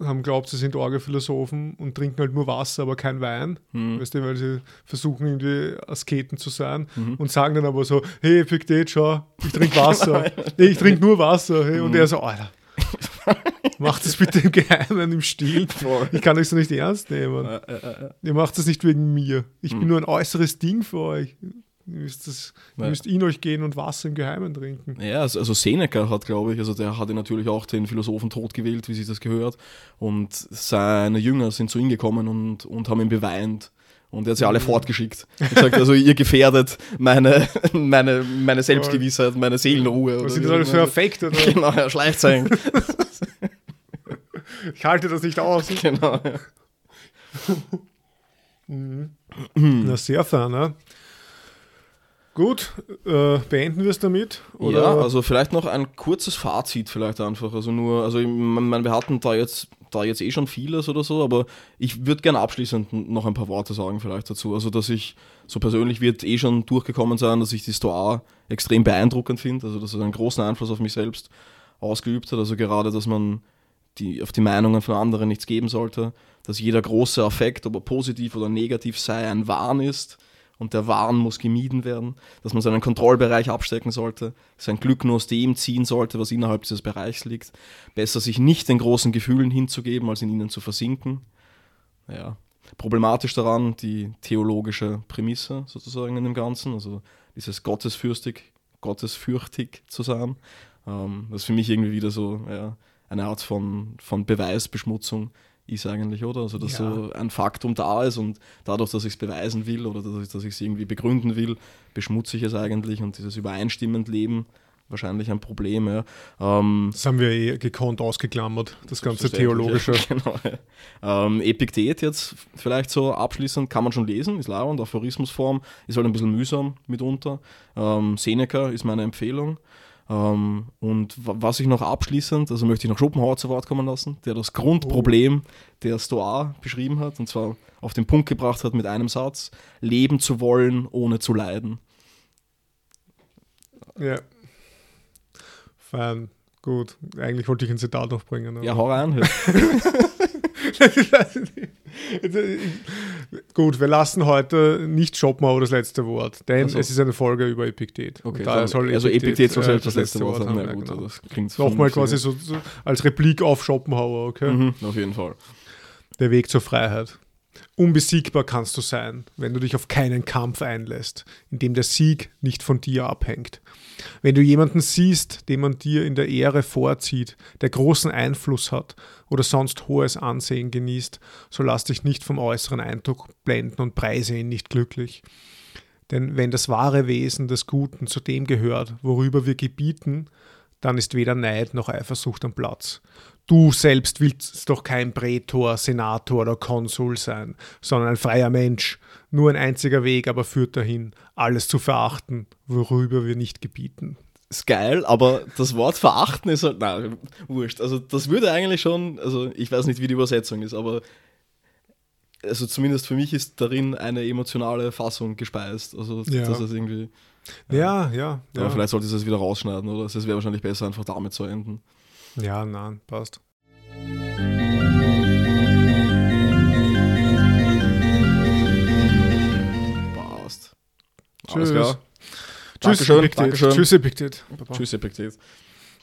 haben glaubt, sie sind Orgelphilosophen und trinken halt nur Wasser, aber kein Wein, weißt du, weil sie versuchen irgendwie Asketen zu sein und sagen dann aber so, hey Epiktet, schau, ich trinke Wasser, nee, ich trinke nur Wasser, hey. und er so, Alter, macht das bitte im Geheimen, im Stil, ich kann euch so nicht ernst nehmen. Äh, äh, äh, Ihr macht das nicht wegen mir. Ich Hm. bin nur ein äußeres Ding für euch. Ihr müsst, das, ihr müsst in euch gehen und Wasser im Geheimen trinken. Ja, also, also Seneca hat, glaube ich, also der hatte natürlich auch den Philosophen tot gewählt, wie sich das gehört. Und seine Jünger sind zu ihm gekommen und, und haben ihn beweint. Und er hat sie alle fortgeschickt. Und sagt, also ihr gefährdet meine, meine, meine Selbstgewissheit, meine Seelenruhe. Was oder sind das alles für? Oder? Genau, ja, Schleichzeichen. Ich halte das nicht aus. genau. Ja. Na, sehr fein, ne? Gut, äh, beenden wir es damit? Oder? Ja, also vielleicht noch ein kurzes Fazit vielleicht einfach. Also nur, also ich meine, wir hatten da jetzt, da jetzt eh schon vieles oder so, aber ich würde gerne abschließend noch ein paar Worte sagen vielleicht dazu. Also dass ich, so persönlich wird eh schon durchgekommen sein, dass ich die Stoa extrem beeindruckend finde, also dass es einen großen Einfluss auf mich selbst ausgeübt hat. Also gerade, dass man die, auf die Meinungen von anderen nichts geben sollte, dass jeder große Affekt, ob er positiv oder negativ sei, ein Wahn ist und der Wahn muss gemieden werden, dass man seinen Kontrollbereich abstecken sollte, sein Glück nur aus dem ziehen sollte, was innerhalb dieses Bereichs liegt, besser sich nicht den großen Gefühlen hinzugeben, als in ihnen zu versinken. Ja. Problematisch daran die theologische Prämisse sozusagen in dem Ganzen, also dieses gottesfürstig, gottesfürchtig zu sein. Ähm, für mich irgendwie wieder so ja, eine Art von, von Beweisbeschmutzung ist eigentlich, oder? Also, dass Ja. so ein Faktum da ist und dadurch, dass ich es beweisen will oder dass ich, es irgendwie begründen will, beschmutze ich es eigentlich und dieses übereinstimmend Leben wahrscheinlich ein Problem. Ja. Ähm, Das haben wir eh gekonnt ausgeklammert, das ganze Theologische. ja, Genau, ja. ähm, Epiktet jetzt vielleicht so abschließend, kann man schon lesen, ist leibend, Aphorismusform, ist halt ein bisschen mühsam mitunter. Ähm, Seneca ist meine Empfehlung. Ähm, und wa- was ich noch abschließend, also möchte ich noch Schopenhauer zu Wort kommen lassen, der das Grundproblem der Stoa beschrieben hat und zwar auf den Punkt gebracht hat mit einem Satz: Leben zu wollen, ohne zu leiden. Ja. Fein, gut. Eigentlich wollte ich ein Zitat noch bringen. Ja, hau rein. Gut, wir lassen heute nicht Schopenhauer das letzte Wort, denn Ach so. es ist eine Folge über Epiktet. Okay, daher soll also Epiktet soll äh, selbst das letzte Wort haben. Ja, ja, gut, genau. das klingt Nochmal quasi so, so als Replik auf Schopenhauer, okay? Mhm, auf jeden Fall. Der Weg zur Freiheit. Unbesiegbar kannst du sein, wenn du dich auf keinen Kampf einlässt, in dem der Sieg nicht von dir abhängt. Wenn du jemanden siehst, den man dir in der Ehre vorzieht, der großen Einfluss hat oder sonst hohes Ansehen genießt, so lass dich nicht vom äußeren Eindruck blenden und preise ihn nicht glücklich. Denn wenn das wahre Wesen des Guten zu dem gehört, worüber wir gebieten, dann ist weder Neid noch Eifersucht am Platz. Du selbst willst doch kein Prätor, Senator oder Konsul sein, sondern ein freier Mensch. Nur ein einziger Weg aber führt dahin, alles zu verachten, worüber wir nicht gebieten. Ist geil, aber das Wort verachten ist halt, nein, wurscht. Also das würde eigentlich schon, also ich weiß nicht, wie die Übersetzung ist, aber also zumindest für mich ist darin eine emotionale Fassung gespeist. Also Ja. das ist irgendwie. Ja, ja, Aber ja. vielleicht sollte ich es wieder rausschneiden, oder? Es wäre wahrscheinlich besser, einfach damit zu enden. Ja, nein, passt. Passt. Tschüss. Alles klar. Tschüss, Dankeschön, Epictet. Dankeschön. Tschüss, Epictet. Baba. Tschüss, Epiktet.